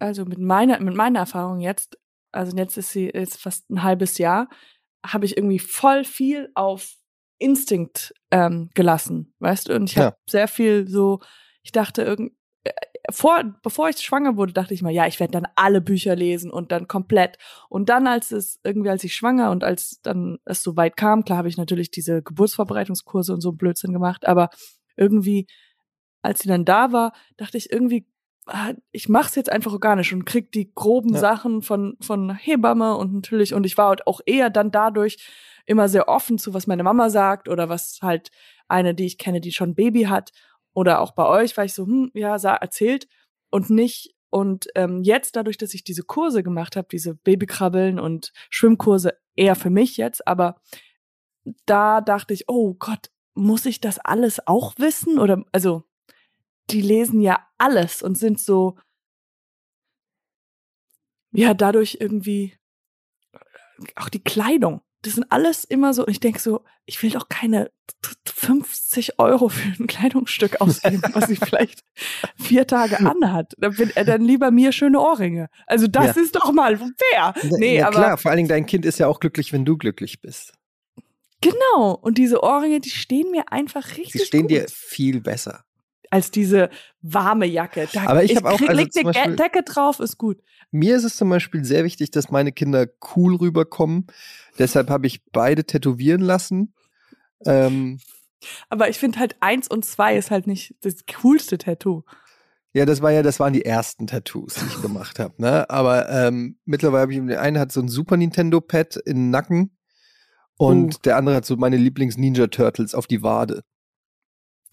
also mit meiner, mit meiner Erfahrung jetzt, also jetzt ist sie jetzt fast ein halbes Jahr, habe ich irgendwie voll viel auf Instinkt ähm, gelassen, weißt du? Und ich habe sehr viel so, ich dachte irgend äh, vor, bevor ich schwanger wurde, dachte ich mal, ja, ich werde dann alle Bücher lesen und dann komplett. Und dann, als es irgendwie, als ich schwanger und als dann es so weit kam, klar habe ich natürlich diese Geburtsvorbereitungskurse und so Blödsinn gemacht, aber irgendwie, als sie dann da war, dachte ich irgendwie, ich mach's jetzt einfach organisch und krieg die groben ja. Sachen von von Hebamme und natürlich und ich war halt auch eher dann dadurch immer sehr offen zu was meine Mama sagt oder was halt eine, die ich kenne, die schon Baby hat oder auch bei euch, war ich so hm, ja, sah, erzählt und nicht und ähm, jetzt dadurch, dass ich diese Kurse gemacht habe, diese Babykrabbeln und Schwimmkurse eher für mich jetzt, aber da dachte ich, oh Gott, muss ich das alles auch wissen oder also die lesen ja alles und sind so, ja, dadurch irgendwie, auch die Kleidung. Das sind alles immer so, ich denke so, ich will doch keine 50 Euro für ein Kleidungsstück ausgeben, was sie vielleicht vier Tage anhat. Dann, bin, äh, dann lieber mir schöne Ohrringe. Also das ja. ist doch mal fair. Nee, ja, aber klar, vor allen Dingen dein Kind ist ja auch glücklich, wenn du glücklich bist. Genau. Und diese Ohrringe, die stehen mir einfach richtig. Sie stehen gut. dir viel besser als diese warme Jacke. Da, Aber ich, ich habe auch also leg die Decke drauf, ist gut. Mir ist es zum Beispiel sehr wichtig, dass meine Kinder cool rüberkommen. Deshalb habe ich beide tätowieren lassen. Ähm, Aber ich finde halt eins und zwei ist halt nicht das coolste Tattoo. Ja, das war ja, das waren die ersten Tattoos, die ich gemacht habe. Ne? Aber ähm, mittlerweile habe ich der eine hat so ein Super Nintendo Pad in den Nacken und uh. der andere hat so meine Lieblings Ninja Turtles auf die Wade.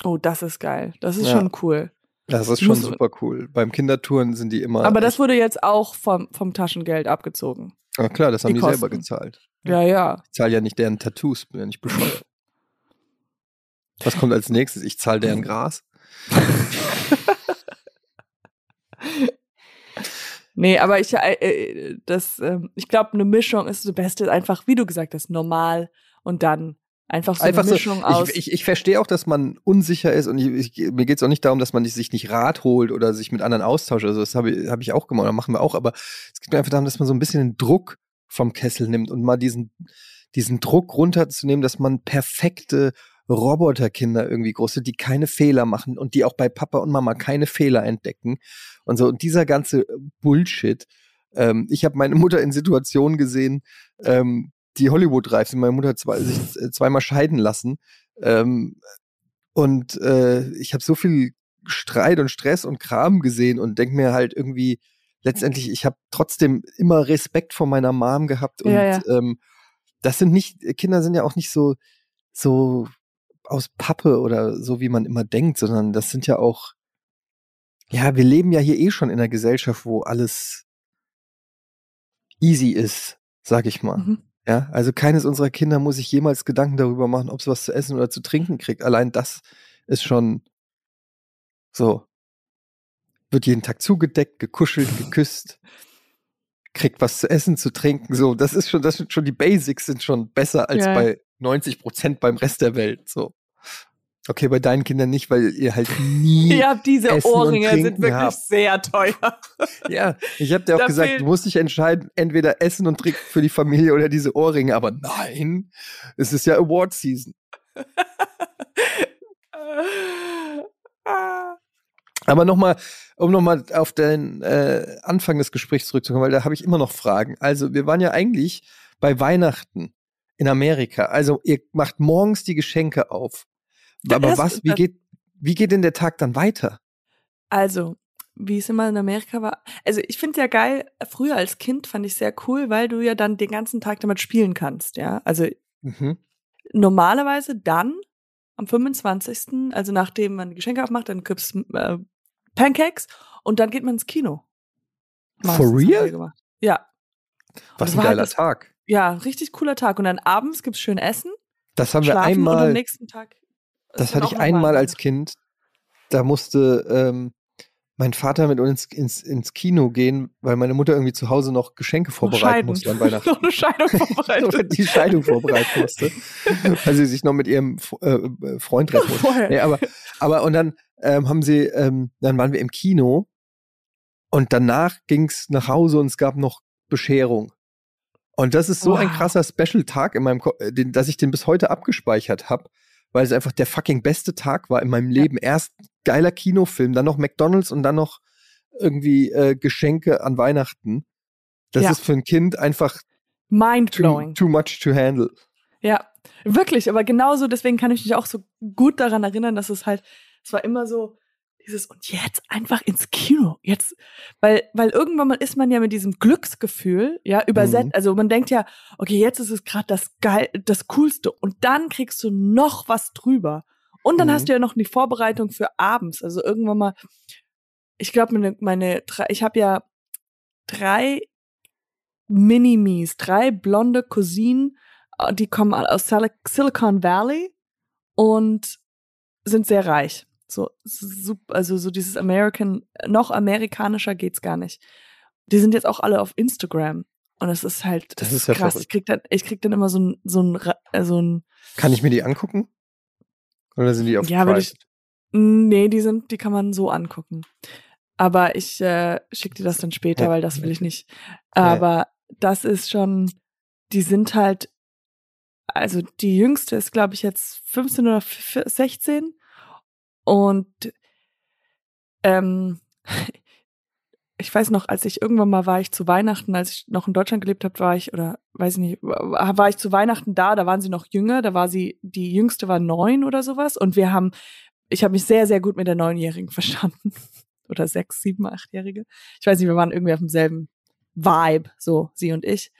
Oh, das ist geil. Das ist ja. schon cool. Das ist schon Muss, super cool. Beim Kindertouren sind die immer. Aber das wurde jetzt auch vom, vom Taschengeld abgezogen. Ah, klar, das haben die, die selber gezahlt. Ja, ja. Ich zahle ja nicht deren Tattoos, bin ja nicht bescheuert. Was kommt als nächstes? Ich zahle deren Gras. nee, aber ich, äh, äh das, äh, ich glaube, eine Mischung ist das Beste. Einfach, wie du gesagt hast, normal und dann Einfach so Einfach eine Mischung so, aus. Ich, ich, ich verstehe auch, dass man unsicher ist und ich, ich, mir geht es auch nicht darum, dass man sich nicht Rat holt oder sich mit anderen austauscht. Also das habe ich, hab ich auch gemacht oder machen wir auch, aber es geht mir einfach darum, dass man so ein bisschen den Druck vom Kessel nimmt und mal diesen, diesen Druck runterzunehmen, dass man perfekte Roboterkinder irgendwie groß sind, die keine Fehler machen und die auch bei Papa und Mama keine Fehler entdecken und so. Und dieser ganze Bullshit. Ähm, ich habe meine Mutter in Situationen gesehen, ähm, die Hollywood-reif sind. Meine Mutter hat zwei, sich äh, zweimal scheiden lassen. Ähm, und äh, ich habe so viel Streit und Stress und Kram gesehen und denke mir halt irgendwie, letztendlich, ich habe trotzdem immer Respekt vor meiner Mom gehabt. Und ja, ja. Ähm, das sind nicht, Kinder sind ja auch nicht so, so aus Pappe oder so, wie man immer denkt, sondern das sind ja auch, ja, wir leben ja hier eh schon in einer Gesellschaft, wo alles easy ist, sag ich mal. Mhm. Ja, also keines unserer Kinder muss sich jemals Gedanken darüber machen, ob es was zu essen oder zu trinken kriegt. Allein das ist schon so. Wird jeden Tag zugedeckt, gekuschelt, geküsst, kriegt was zu essen, zu trinken. So, das ist schon, das sind schon die Basics sind schon besser als ja. bei 90 Prozent beim Rest der Welt. So. Okay, bei deinen Kindern nicht, weil ihr halt nie. ja, diese Essen Ohrringe sind wirklich habt. sehr teuer. ja, ich habe dir auch da gesagt, du musst dich entscheiden, entweder Essen und Trinken für die Familie oder diese Ohrringe. Aber nein, es ist ja Award Season. Aber nochmal, um nochmal auf den äh, Anfang des Gesprächs zurückzukommen, weil da habe ich immer noch Fragen. Also, wir waren ja eigentlich bei Weihnachten in Amerika. Also, ihr macht morgens die Geschenke auf. Aber was, wie geht, wie geht denn der Tag dann weiter? Also, wie es immer in Amerika war. Also, ich finde ja geil, früher als Kind fand ich sehr cool, weil du ja dann den ganzen Tag damit spielen kannst, ja. Also, Mhm. normalerweise dann am 25., also nachdem man Geschenke aufmacht, dann gibt's äh, Pancakes und dann geht man ins Kino. For Meistens haben real? Ja, Was ein halt geiler das- Tag. ja, richtig cooler Tag. Und dann abends gibt's schön Essen, Das haben wir schlafen und am einmal, nächsten Tag. Das hatte ich einmal mal- als Kind. Da musste ähm, mein Vater mit uns ins, ins Kino gehen, weil meine Mutter irgendwie zu Hause noch Geschenke vorbereiten musste an Weihnachten. Noch eine Scheidung vorbereitet. die Scheidung vorbereiten musste, weil sie sich noch mit ihrem äh, äh, Freund treffen musste. Vorher. Nee, aber, aber und dann ähm, haben sie, ähm, dann waren wir im Kino und danach ging's nach Hause und es gab noch Bescherung. Und das ist so ein Wow. krasser Special-Tag in meinem, Ko äh, dass ich den bis heute abgespeichert habe, weil es einfach der fucking beste Tag war in meinem Ja. Leben. Erst geiler Kinofilm, dann noch McDonalds und dann noch irgendwie äh, Geschenke an Weihnachten. Das Ja. ist für ein Kind einfach too, Mindblowing. too much to handle. Ja, wirklich, aber genauso, deswegen kann ich mich auch so gut daran erinnern, dass es halt, es war immer so, dieses, und jetzt einfach ins Kino, jetzt, weil, weil irgendwann mal ist man ja mit diesem Glücksgefühl, ja, übersetzt, Mhm. also man denkt ja, okay, jetzt ist es gerade das geil, das Coolste, und dann kriegst du noch was drüber. Und dann Mhm. hast du ja noch die Vorbereitung für abends, also irgendwann mal, ich glaube, meine, meine, drei- ich habe ja drei Minimis, drei blonde Cousinen, äh, die kommen aus Sil- Silicon Valley und sind sehr reich. So, also so dieses American, noch amerikanischer geht's gar nicht. Die sind jetzt auch alle auf Instagram. Und es ist halt, Das das, ist ja krass. verrückt. Ich krieg dann, ich krieg dann immer so ein, so ein, äh, so ein, Kann ich mir die angucken? Oder sind die auf Ja, würde ich- nee, die sind, die kann man so angucken. Aber ich äh, schicke dir das dann später, Ja. weil das will ich nicht. Ja. Aber das ist schon, die sind halt, also die jüngste ist, glaube ich, jetzt 15 oder f- 16. Und ähm, ich weiß noch, als ich irgendwann mal war ich zu Weihnachten, als ich noch in Deutschland gelebt habe, war ich, oder weiß ich nicht, war ich zu Weihnachten da, da waren sie noch jünger, da war sie, die jüngste war neun oder sowas. Und wir haben, ich habe mich sehr, sehr gut mit der Neunjährigen verstanden. Oder sechs, sieben, achtjährige. Ich weiß nicht, wir waren irgendwie auf demselben Vibe, so, sie und ich.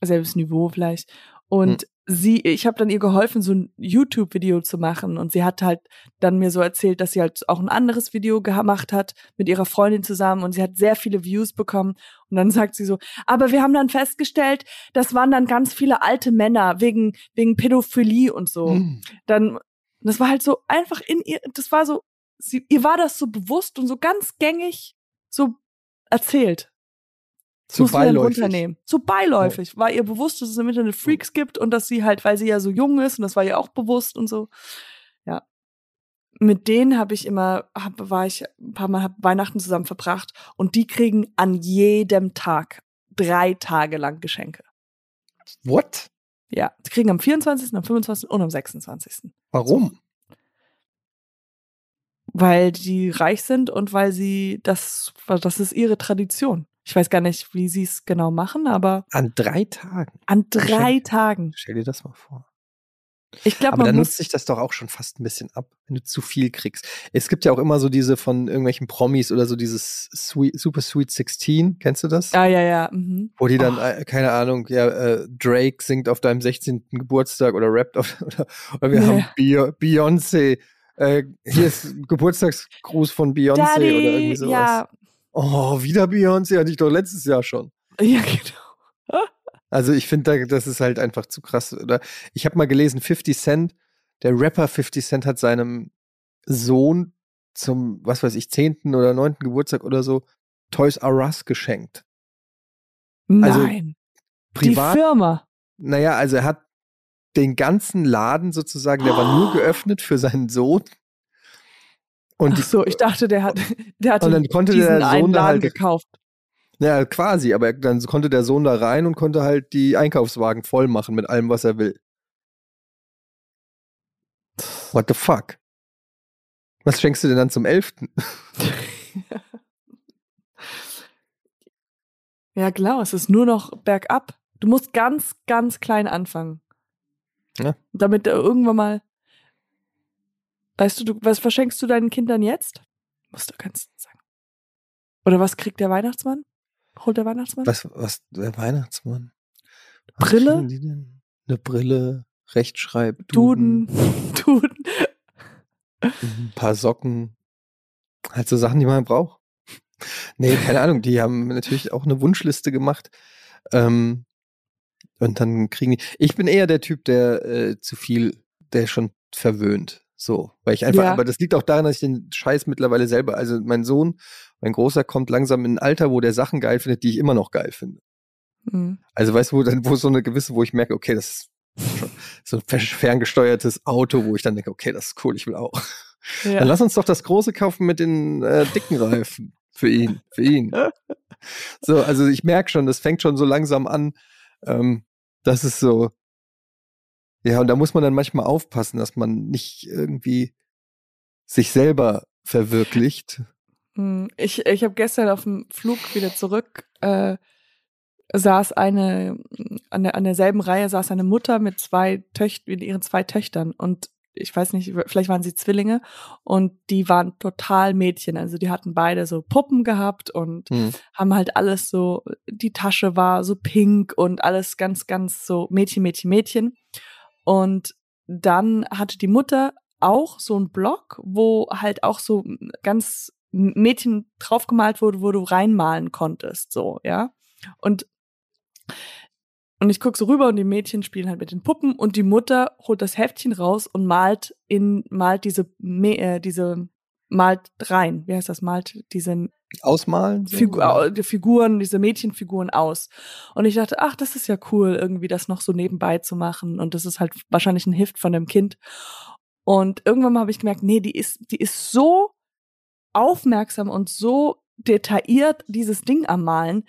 Selbes Niveau vielleicht. Und sie, ich habe dann ihr geholfen, so ein YouTube-Video zu machen. Und sie hat halt dann mir so erzählt, dass sie halt auch ein anderes Video gemacht hat mit ihrer Freundin zusammen und sie hat sehr viele Views bekommen. Und dann sagt sie so, aber wir haben dann festgestellt, das waren dann ganz viele alte Männer wegen, wegen Pädophilie und so Hm. dann, das war halt so einfach in ihr, das war so, sie, ihr war das so bewusst und so ganz gängig so erzählt. Wir dann beiläufig. runternehmen. So beiläufig. War ihr bewusst, dass es im Internet Freaks gibt und dass sie halt, weil sie ja so jung ist und das war ihr auch bewusst und so. Ja. Mit denen habe ich immer, hab, war ich ein paar Mal Weihnachten zusammen verbracht und die kriegen an jedem Tag drei Tage lang Geschenke. What? Ja, die kriegen am 24., am 25. und am 26. Warum? Weil die reich sind und weil sie das, das ist ihre Tradition. Ich weiß gar nicht, wie sie es genau machen, aber An drei Tagen. an drei Geschenke. Tagen. Stell dir das mal vor. Ich glaube, Aber dann nutzt sich das doch auch schon fast ein bisschen ab, wenn du zu viel kriegst. Es gibt ja auch immer so diese von irgendwelchen Promis oder so dieses Sweet, Super Sweet 16, kennst du das? Ja, ja, ja. Mhm. Wo die dann, Oh. äh, keine Ahnung, ja, äh, Drake singt auf deinem 16. Geburtstag oder rappt auf, oder, oder wir Ja. haben Beyoncé, äh, hier ist Geburtstagsgruß von Beyoncé oder irgendwie sowas. ja, Oh, wieder Beyoncé, hatte ich doch letztes Jahr schon. ja, genau. Also ich finde, da- das ist halt einfach zu krass. Oder ich habe mal gelesen, 50 Cent, der Rapper 50 Cent hat seinem Sohn zum, was weiß ich, 10. oder 9. Geburtstag oder so Toys R Us geschenkt. Also, Nein. Privat, Die Firma. naja, also er hat den ganzen Laden sozusagen, der war nur Oh. geöffnet für seinen Sohn. Und Ach so, ich dachte, der hat, der hat Und dann konnte diesen der Sohn da Laden halt- gekauft. ja, quasi, aber dann konnte der Sohn da rein und konnte halt die Einkaufswagen voll machen mit allem, was er will. What the fuck? Was schenkst du denn dann zum 11.? ja, klar, es ist nur noch bergab. Du musst ganz, ganz klein anfangen. Ja. Damit irgendwann mal. Weißt du, du, was verschenkst du deinen Kindern jetzt? Musst du ganz sagen. Oder was kriegt der Weihnachtsmann? Holt der Weihnachtsmann? Was, was, der Weihnachtsmann? Brille? kriegen die denn? Eine Brille, Rechtschreib, Duden. Duden. ein paar Socken. Halt so Sachen, die man braucht. Nee, keine Ahnung, die haben natürlich auch eine Wunschliste gemacht. Ähm, und dann kriegen die. Ich bin eher der Typ, der äh, zu viel, der schon verwöhnt. So, weil ich einfach, Ja. aber das liegt auch daran, dass ich den Scheiß mittlerweile selber, also mein Sohn, mein Großer kommt langsam in ein Alter, wo der Sachen geil findet, die ich immer noch geil finde. Hm. Also weißt du, wo dann, wo so eine gewisse, wo ich merke, okay, das ist schon so ein fer- ferngesteuertes Auto, wo ich dann denke, okay, das ist cool, ich will auch. Ja. Dann lass uns doch das große kaufen mit den äh, dicken Reifen. Für ihn, für ihn. So, also ich merke schon, das fängt schon so langsam an. Ähm, das ist so. Ja, und da muss man dann manchmal aufpassen, dass man nicht irgendwie sich selber verwirklicht. Hm, Ich, ich habe gestern auf dem Flug wieder zurück, äh, saß eine, an, der, an derselben Reihe saß eine Mutter mit zwei Töchtern, mit ihren zwei Töchtern und ich weiß nicht, vielleicht waren sie Zwillinge und die waren total Mädchen. Also die hatten beide so Puppen gehabt und Hm. haben halt alles so, die Tasche war so pink und alles ganz, ganz so Mädchen, Mädchen, Mädchen. Und dann hatte die Mutter auch so einen Block, wo halt auch so ganz Mädchen draufgemalt wurde, wo du reinmalen konntest, so, ja. Und und ich guck so rüber und die Mädchen spielen halt mit den Puppen und die Mutter holt das Heftchen raus und malt in malt diese äh, diese malt rein. Wie heißt das? Malt diese Ausmalen? so? Figu au- die Figuren, diese Mädchenfiguren aus. Und ich dachte, ach, das ist ja cool, irgendwie das noch so nebenbei zu machen. Und das ist halt wahrscheinlich ein Hift von dem Kind. Und irgendwann mal habe ich gemerkt, nee, die ist, die ist so aufmerksam und so detailliert dieses Ding am Malen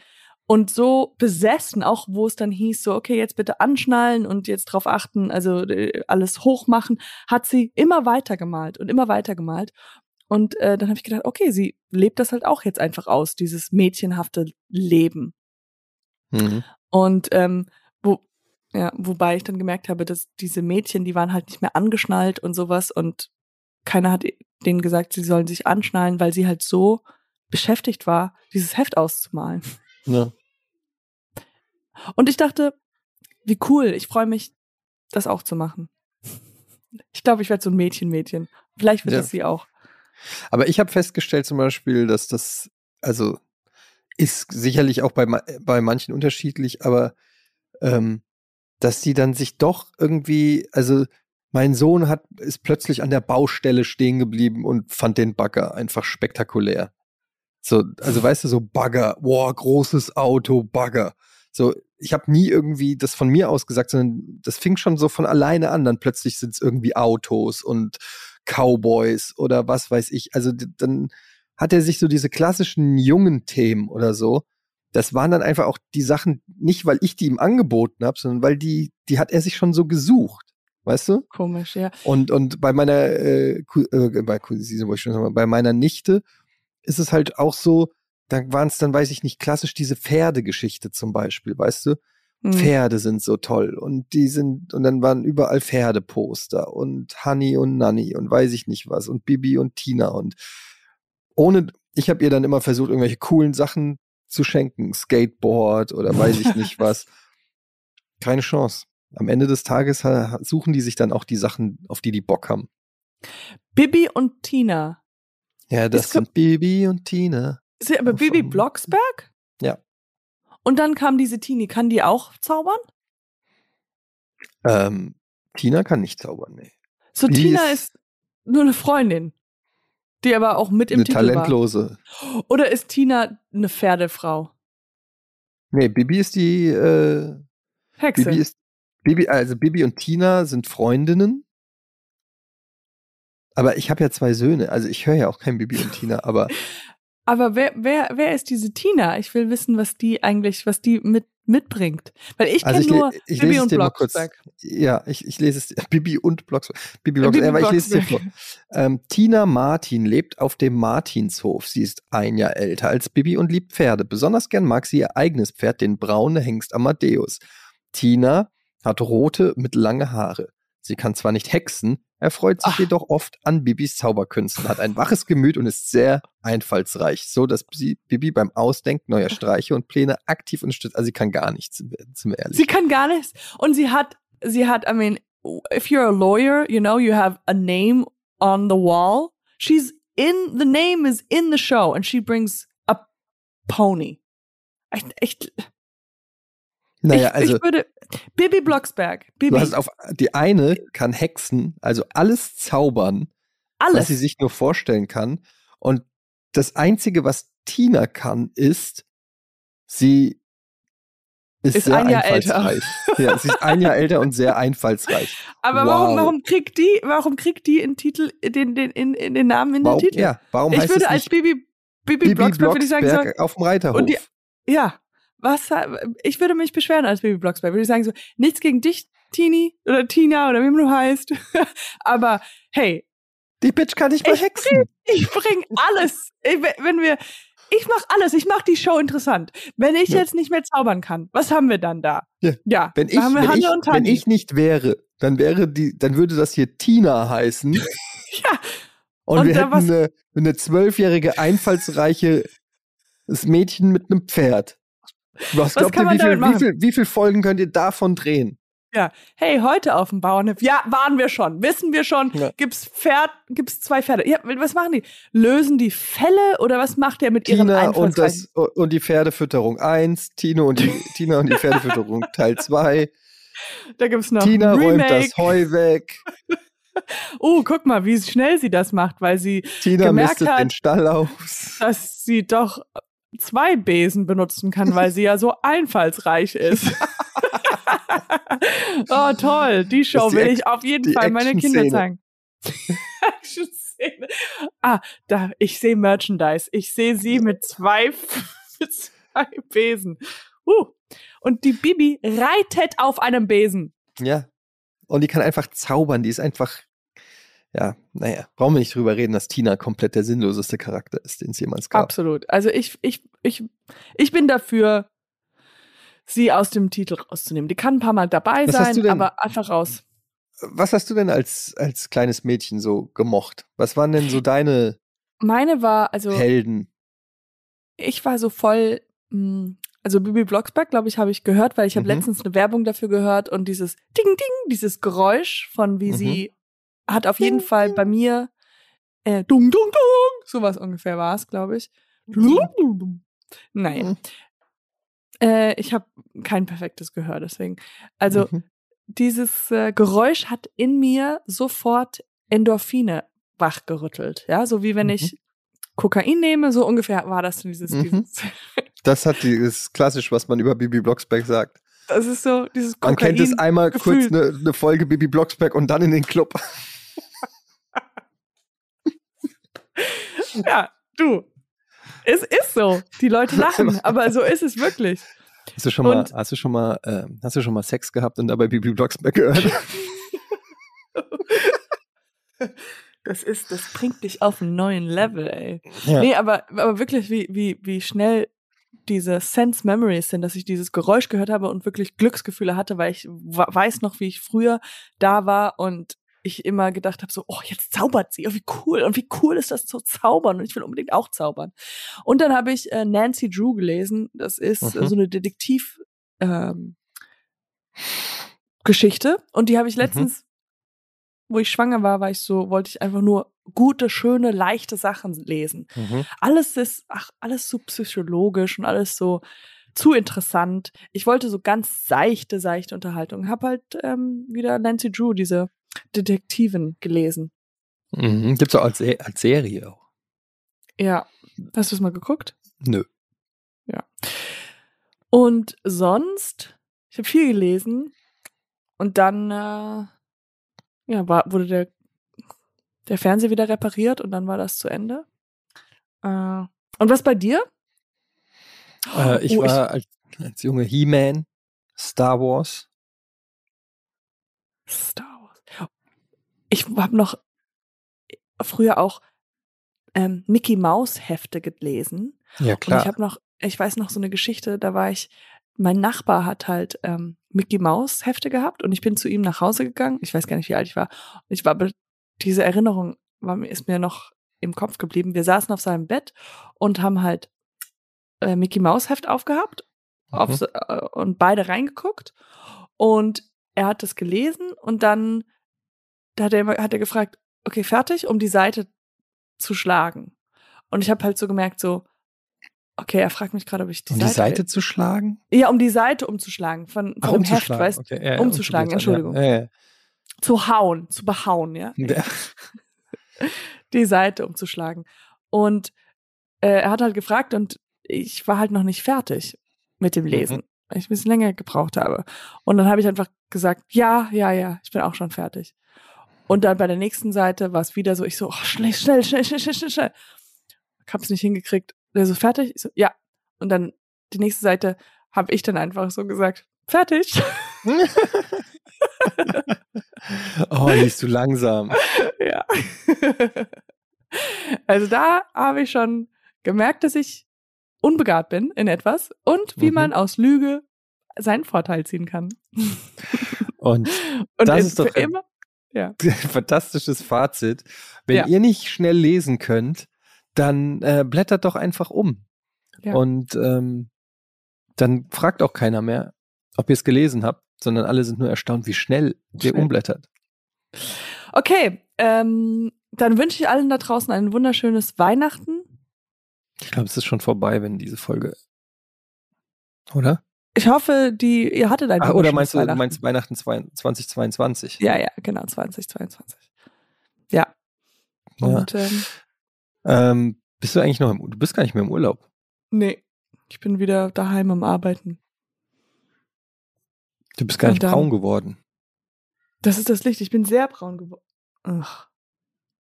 und so besessen, auch wo es dann hieß, so, okay, jetzt bitte anschnallen und jetzt drauf achten, also äh, alles hochmachen, hat sie immer weiter gemalt und immer weiter gemalt. Und äh, dann habe ich gedacht, okay, sie lebt das halt auch jetzt einfach aus, dieses mädchenhafte Leben. Mhm. Und ähm, wo, ja, wobei ich dann gemerkt habe, dass diese Mädchen, die waren halt nicht mehr angeschnallt und sowas und keiner hat denen gesagt, sie sollen sich anschnallen, weil sie halt so beschäftigt war, dieses Heft auszumalen. Ja. Und ich dachte, wie cool, ich freue mich, das auch zu machen. Ich glaube, ich werde so ein Mädchen-Mädchen. Vielleicht wird Ja. das sie auch. Aber ich habe festgestellt zum Beispiel, dass das, also ist sicherlich auch bei, ma- bei manchen unterschiedlich, aber ähm, dass die dann sich doch irgendwie, also mein Sohn hat, ist plötzlich an der Baustelle stehen geblieben und fand den Bagger einfach spektakulär. So, also weißt du, so Bagger, boah, großes Auto, Bagger. So, ich habe nie irgendwie das von mir aus gesagt, sondern das fing schon so von alleine an. Dann plötzlich sind es irgendwie Autos und Cowboys oder was weiß ich. Also dann hat er sich so diese klassischen jungen Themen oder so. Das waren dann einfach auch die Sachen, nicht weil ich die ihm angeboten habe, sondern weil die, die hat er sich schon so gesucht. Weißt du? Komisch, ja. Und, und bei meiner, äh, äh, sagen, bei meiner Nichte ist es halt auch so, da waren es dann, weiß ich nicht, klassisch diese Pferdegeschichte zum Beispiel, weißt du? Hm. Pferde sind so toll und die sind, und dann waren überall Pferdeposter und Honey und Nanny und weiß ich nicht was und Bibi und Tina und ohne, ich habe ihr dann immer versucht, irgendwelche coolen Sachen zu schenken, Skateboard oder weiß ich nicht was. Keine Chance. Am Ende des Tages suchen die sich dann auch die Sachen, auf die die Bock haben. Bibi und Tina. Ja, das sind Bibi und Tina. Ist sie aber Bibi Blocksberg? Ja. Und dann kam diese Tini. Kann die auch zaubern? Ähm, Tina kann nicht zaubern, nee. So, Die Tina ist- ist nur eine Freundin, die aber auch mit im Eine Titel talentlose. war. Oder ist Tina eine Pferdefrau? Nee, Bibi ist die, äh, Hexe. Bibi ist, Bibi, also Bibi und Tina sind Freundinnen. Aber ich habe ja zwei Söhne, also ich höre ja auch kein Bibi und Tina, aber aber wer, wer, wer ist diese Tina? Ich will wissen, was die eigentlich, was die mit, mitbringt. Weil ich Also kenne ich, nur ich Bibi und. Blocksberg. Ja, ich, ich lese es dir. Bibi und Blocksberg. Bibi Blocksberg. Bibi aber ich lese es dir vor. Ähm, Tina Martin lebt auf dem Martinshof. Sie ist ein Jahr älter als Bibi und liebt Pferde. Besonders gern mag sie ihr eigenes Pferd, den braunen Hengst Amadeus. Tina hat rote, mittellange Haare. Sie kann zwar nicht hexen, erfreut sich Ach. jedoch oft an Bibis Zauberkünsten, hat ein waches Gemüt und ist sehr einfallsreich, so dass sie Bibi beim Ausdenken neuer Streiche und Pläne aktiv unterstützt. Also sie kann gar nichts, zum ehrlich. Sie kann gar nichts. Und sie hat, sie hat, I mean, if you're a lawyer, you know, you have a name on the wall. She's in, the name is in the show and she brings a pony. Echt, echt. Naja, ich, also ich würde, Bibi Blocksberg, Bibi, du hast auf die eine kann hexen, also alles zaubern, was alles. sie sich nur vorstellen kann. Und das Einzige, was Tina kann, ist, sie ist, Ist sehr ein Jahr älter. einfallsreich. ja, sie ist ein Jahr älter und sehr einfallsreich. Aber wow. warum, warum kriegt die, warum kriegt die in Titel, den, den, in, in den Namen in Warum, den Titel? ja, warum ich heißt würde es als Bibi, Bibi, Bibi Blocksberg, würde ich sagen, Blocksberg auf dem Reiterhof? Die- Ja, was, ich würde mich beschweren als Baby Blocksberg. Würde ich sagen so, nichts gegen dich, Tini oder Tina oder wie du heißt. Aber hey, die Bitch kann nicht mal Ich hexen. ich bring alles. Ich, wenn wir, ich mach alles. Ich mach die Show interessant. Wenn ich Ja. jetzt nicht mehr zaubern kann, was haben wir dann da? Ja. ja Wenn ich, wenn, ich, wenn ich nicht wäre, dann wäre die, dann würde das hier Tina heißen. ja, Und, Und wir hätten eine, eine zwölfjährige, einfallsreiche das Mädchen mit einem Pferd. Was, kann ihr, man wie, viel, damit machen? wie, viel, wie viel Folgen könnt ihr davon drehen? hey, heute auf dem Bauernhof. Ja, waren wir schon. Wissen wir schon. Ja. Gibt's Pferd, gibt's zwei Pferde. Ja, was machen die? Lösen die Fälle oder was macht der mit ihren Tina und, Einfallsreichen? das, und die Pferdefütterung 1, Tino und die, Tina und die Pferdefütterung Teil 2. Da gibt's noch Tina räumt das Heu weg. Oh, guck mal, wie schnell sie das macht, weil sie Tina Gemerkt mistet hat- den Stall aus. dass sie doch zwei Besen benutzen kann, weil sie ja so einfallsreich ist. oh, toll. Die Show die will ich auf jeden Fall meine Kinder zeigen. Ah, da, ich sehe Merchandise. Ich sehe sie mit zwei, mit zwei Besen. Uh. Und die Bibi reitet auf einem Besen. Ja. Und die kann einfach zaubern. Die ist einfach, ja, naja, brauchen wir nicht drüber reden, dass Tina komplett der sinnloseste Charakter ist, den es jemals gab. Absolut. Also ich, ich, ich, ich bin dafür, sie aus dem Titel rauszunehmen. Die kann ein paar Mal dabei Was sein, denn- aber einfach raus. Was hast du denn als, als kleines Mädchen so gemocht? Was waren denn so deine Meine war, also Helden? ich war so voll, mh, also Bibi Blocksberg, glaube ich, habe ich gehört, weil ich habe Mhm. letztens eine Werbung dafür gehört und dieses Ding Ding, dieses Geräusch von wie Mhm. sie hat auf jeden Fall bei mir äh, dung dung dung, sowas ungefähr war es, glaube ich. Nein, Mhm. äh, ich habe kein perfektes Gehör, deswegen. Also Mhm. dieses äh, Geräusch hat in mir sofort Endorphine wachgerüttelt. Ja, so wie wenn Mhm. ich Kokain nehme, so ungefähr war das dieses, Mhm. dieses Das hat die, ist klassisch, was man über Bibi Blocksberg sagt. das ist so dieses Man Kokain. kennt es einmal kurz Gefühl. eine ne Folge Bibi Blocksberg und dann in den Club. Ja, du. Es ist so. Die Leute lachen, aber so ist es wirklich. Hast du schon mal, Und- hast du schon mal, äh, hast du schon mal Sex gehabt und dabei Bibi Blocksberg gehört? Das ist, das bringt dich auf einen neuen Level, ey. Ja. Nee, aber, aber wirklich, wie, wie, wie schnell diese Sense Memories sind, dass ich dieses Geräusch gehört habe und wirklich Glücksgefühle hatte, weil ich weiß noch, wie ich früher da war und ich immer gedacht habe, so, oh, jetzt zaubert sie, oh, wie cool und wie cool ist das zu zaubern und ich will unbedingt auch zaubern. Und dann habe ich äh, Nancy Drew gelesen, das ist äh, Mhm. so eine Detektiv ähm, Geschichte und die habe ich Mhm. letztens, wo ich schwanger war, war ich so, wollte ich einfach nur gute, schöne, leichte Sachen lesen Mhm. alles ist, ach, alles so psychologisch und alles so zu interessant. Ich wollte so ganz seichte, seichte Unterhaltung. Hab halt ähm, wieder Nancy Drew, diese Detektivin, gelesen. Mhm. Gibt's auch als, als Serie auch. Ja. Hast du es mal geguckt? Nö. Und sonst, ich habe viel gelesen und dann äh, ja, war, wurde der, der Fernseher wieder repariert und dann war das zu Ende. Äh, und was bei dir? Äh, ich Oh, war als, Als junge He-Man, Star Wars. Star Wars. Ich habe noch früher auch ähm, Mickey Maus Hefte gelesen. Ja, Und ich habe noch, ich weiß noch so eine Geschichte, da war ich, mein Nachbar hat halt ähm, Mickey Maus Hefte gehabt und ich bin zu ihm nach Hause gegangen. Ich weiß gar nicht, wie alt ich war. Und ich war, diese Erinnerung war, ist mir noch im Kopf geblieben. Wir saßen auf seinem Bett und haben halt äh, Mickey Maus Heft aufgehabt auf, Mhm. so- äh, und beide reingeguckt und er hat das gelesen und dann da hat er, immer- hat er gefragt, okay, fertig, um die Seite zu schlagen. Und ich habe halt so gemerkt, so, okay, er fragt mich gerade, ob ich die um die Seite. Seite zu schlagen? ja, um die Seite umzuschlagen, von, von Ach, dem Heft, weißt okay, ja, umzuschlagen, Entschuldigung. Ja, ja. zu hauen, zu behauen, ja. Die Seite umzuschlagen. Und äh, er hat halt gefragt und ich war halt noch nicht fertig mit dem Lesen, weil ich ein bisschen länger gebraucht habe. Und dann habe ich einfach gesagt, ja, ja, ja, ich bin auch schon fertig. Und dann bei der nächsten Seite war es wieder so, ich so, oh, schnell, schnell, schnell, schnell, schnell, schnell, schnell. Ich hab's nicht hingekriegt. Der so, fertig? Ich so, ja. Und dann die nächste Seite habe ich dann einfach so gesagt, fertig. Oh, liest du langsam. ja. Also da habe ich schon gemerkt, dass ich unbegabt bin in etwas und wie Mhm. man aus Lüge seinen Vorteil ziehen kann. Und Und Das ist doch immer. Ja. fantastisches Fazit. Wenn Ja. ihr nicht schnell lesen könnt, dann äh, blättert doch einfach um. Ja. Und ähm, dann fragt auch keiner mehr, ob ihr es gelesen habt, sondern alle sind nur erstaunt, wie schnell ihr Schnell. umblättert. Okay, ähm, dann wünsche ich allen da draußen ein wunderschönes Weihnachten. Ich glaube, es ist schon vorbei, wenn diese Folge. Oder? Ich hoffe, die ihr hattet ein Ach, oder meinst du, meinst Weihnachten zwei- 2022? Ja, ja, genau, 2022. Ja. Ja. Und ähm, Ähm, bist du eigentlich noch im, du bist gar nicht mehr im Urlaub. nee, ich bin wieder daheim am Arbeiten. Du bist gar nicht Verdammt. braun geworden. Das ist das Licht. Ich bin sehr braun geworden. Ach.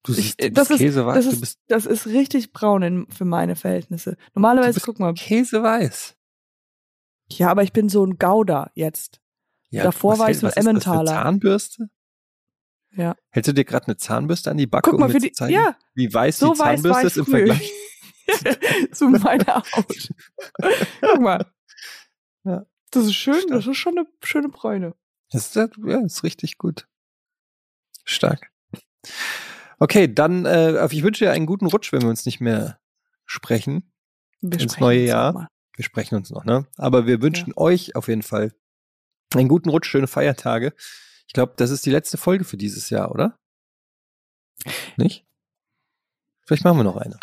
Du Ich- siehst, du das bist ist- käseweiß. Das du ist, bist, das ist richtig braun in, für meine Verhältnisse. Normalerweise, guck mal. käseweiß. Ja, aber ich bin so ein Gouda jetzt. Ja, Davor was war ich so was ist das Emmentaler. Zahnbürste? Ja. Hältst du dir gerade eine Zahnbürste an die Backe, Guck mal, um mir die. zu zeigen, Ja, wie weiß so die weiß Zahnbürste ich ist im früher. Vergleich? zu meiner Haut. Guck mal. Ja. Das ist schön, Stark. das ist schon eine schöne Bräune. Das ist, ja, ist richtig gut. Stark. Okay, dann, äh, ich wünsche dir einen guten Rutsch, wenn wir uns nicht mehr sprechen. Wir Ins neue Jahr. mal. Wir sprechen uns noch, ne? Aber wir wünschen euch auf jeden Fall einen guten Rutsch, schöne Feiertage. Ich glaube, das ist die letzte Folge für dieses Jahr, oder? Nicht? Vielleicht machen wir noch eine.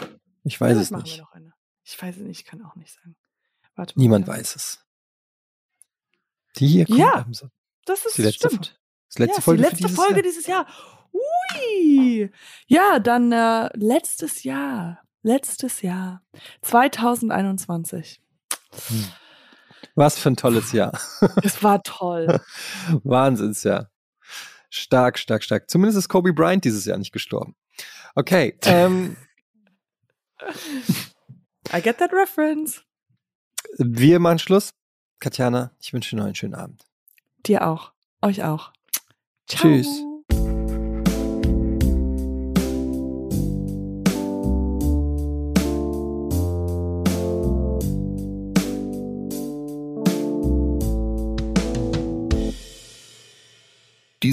Ich weiß Ja, es machen nicht. Wir noch eine. Ich weiß es nicht, ich kann auch nicht sagen. Warte mal. Niemand weiß es. Die hier kommt Ja. am Son- Das ist die letzte stimmt. Das letzte ja, Folge die letzte dieses Folge Jahr. dieses Jahr. Ui. Ja, dann äh, letztes Jahr. Letztes Jahr. 2021. Was für ein tolles Jahr. Es war toll. Wahnsinnsjahr. Stark, stark, stark. Zumindest ist Kobe Bryant dieses Jahr nicht gestorben. Okay, ähm, I get that reference. wir machen Schluss. Katjana, ich wünsche dir noch einen schönen Abend. Dir auch. Euch auch. Ciao. Tschüss.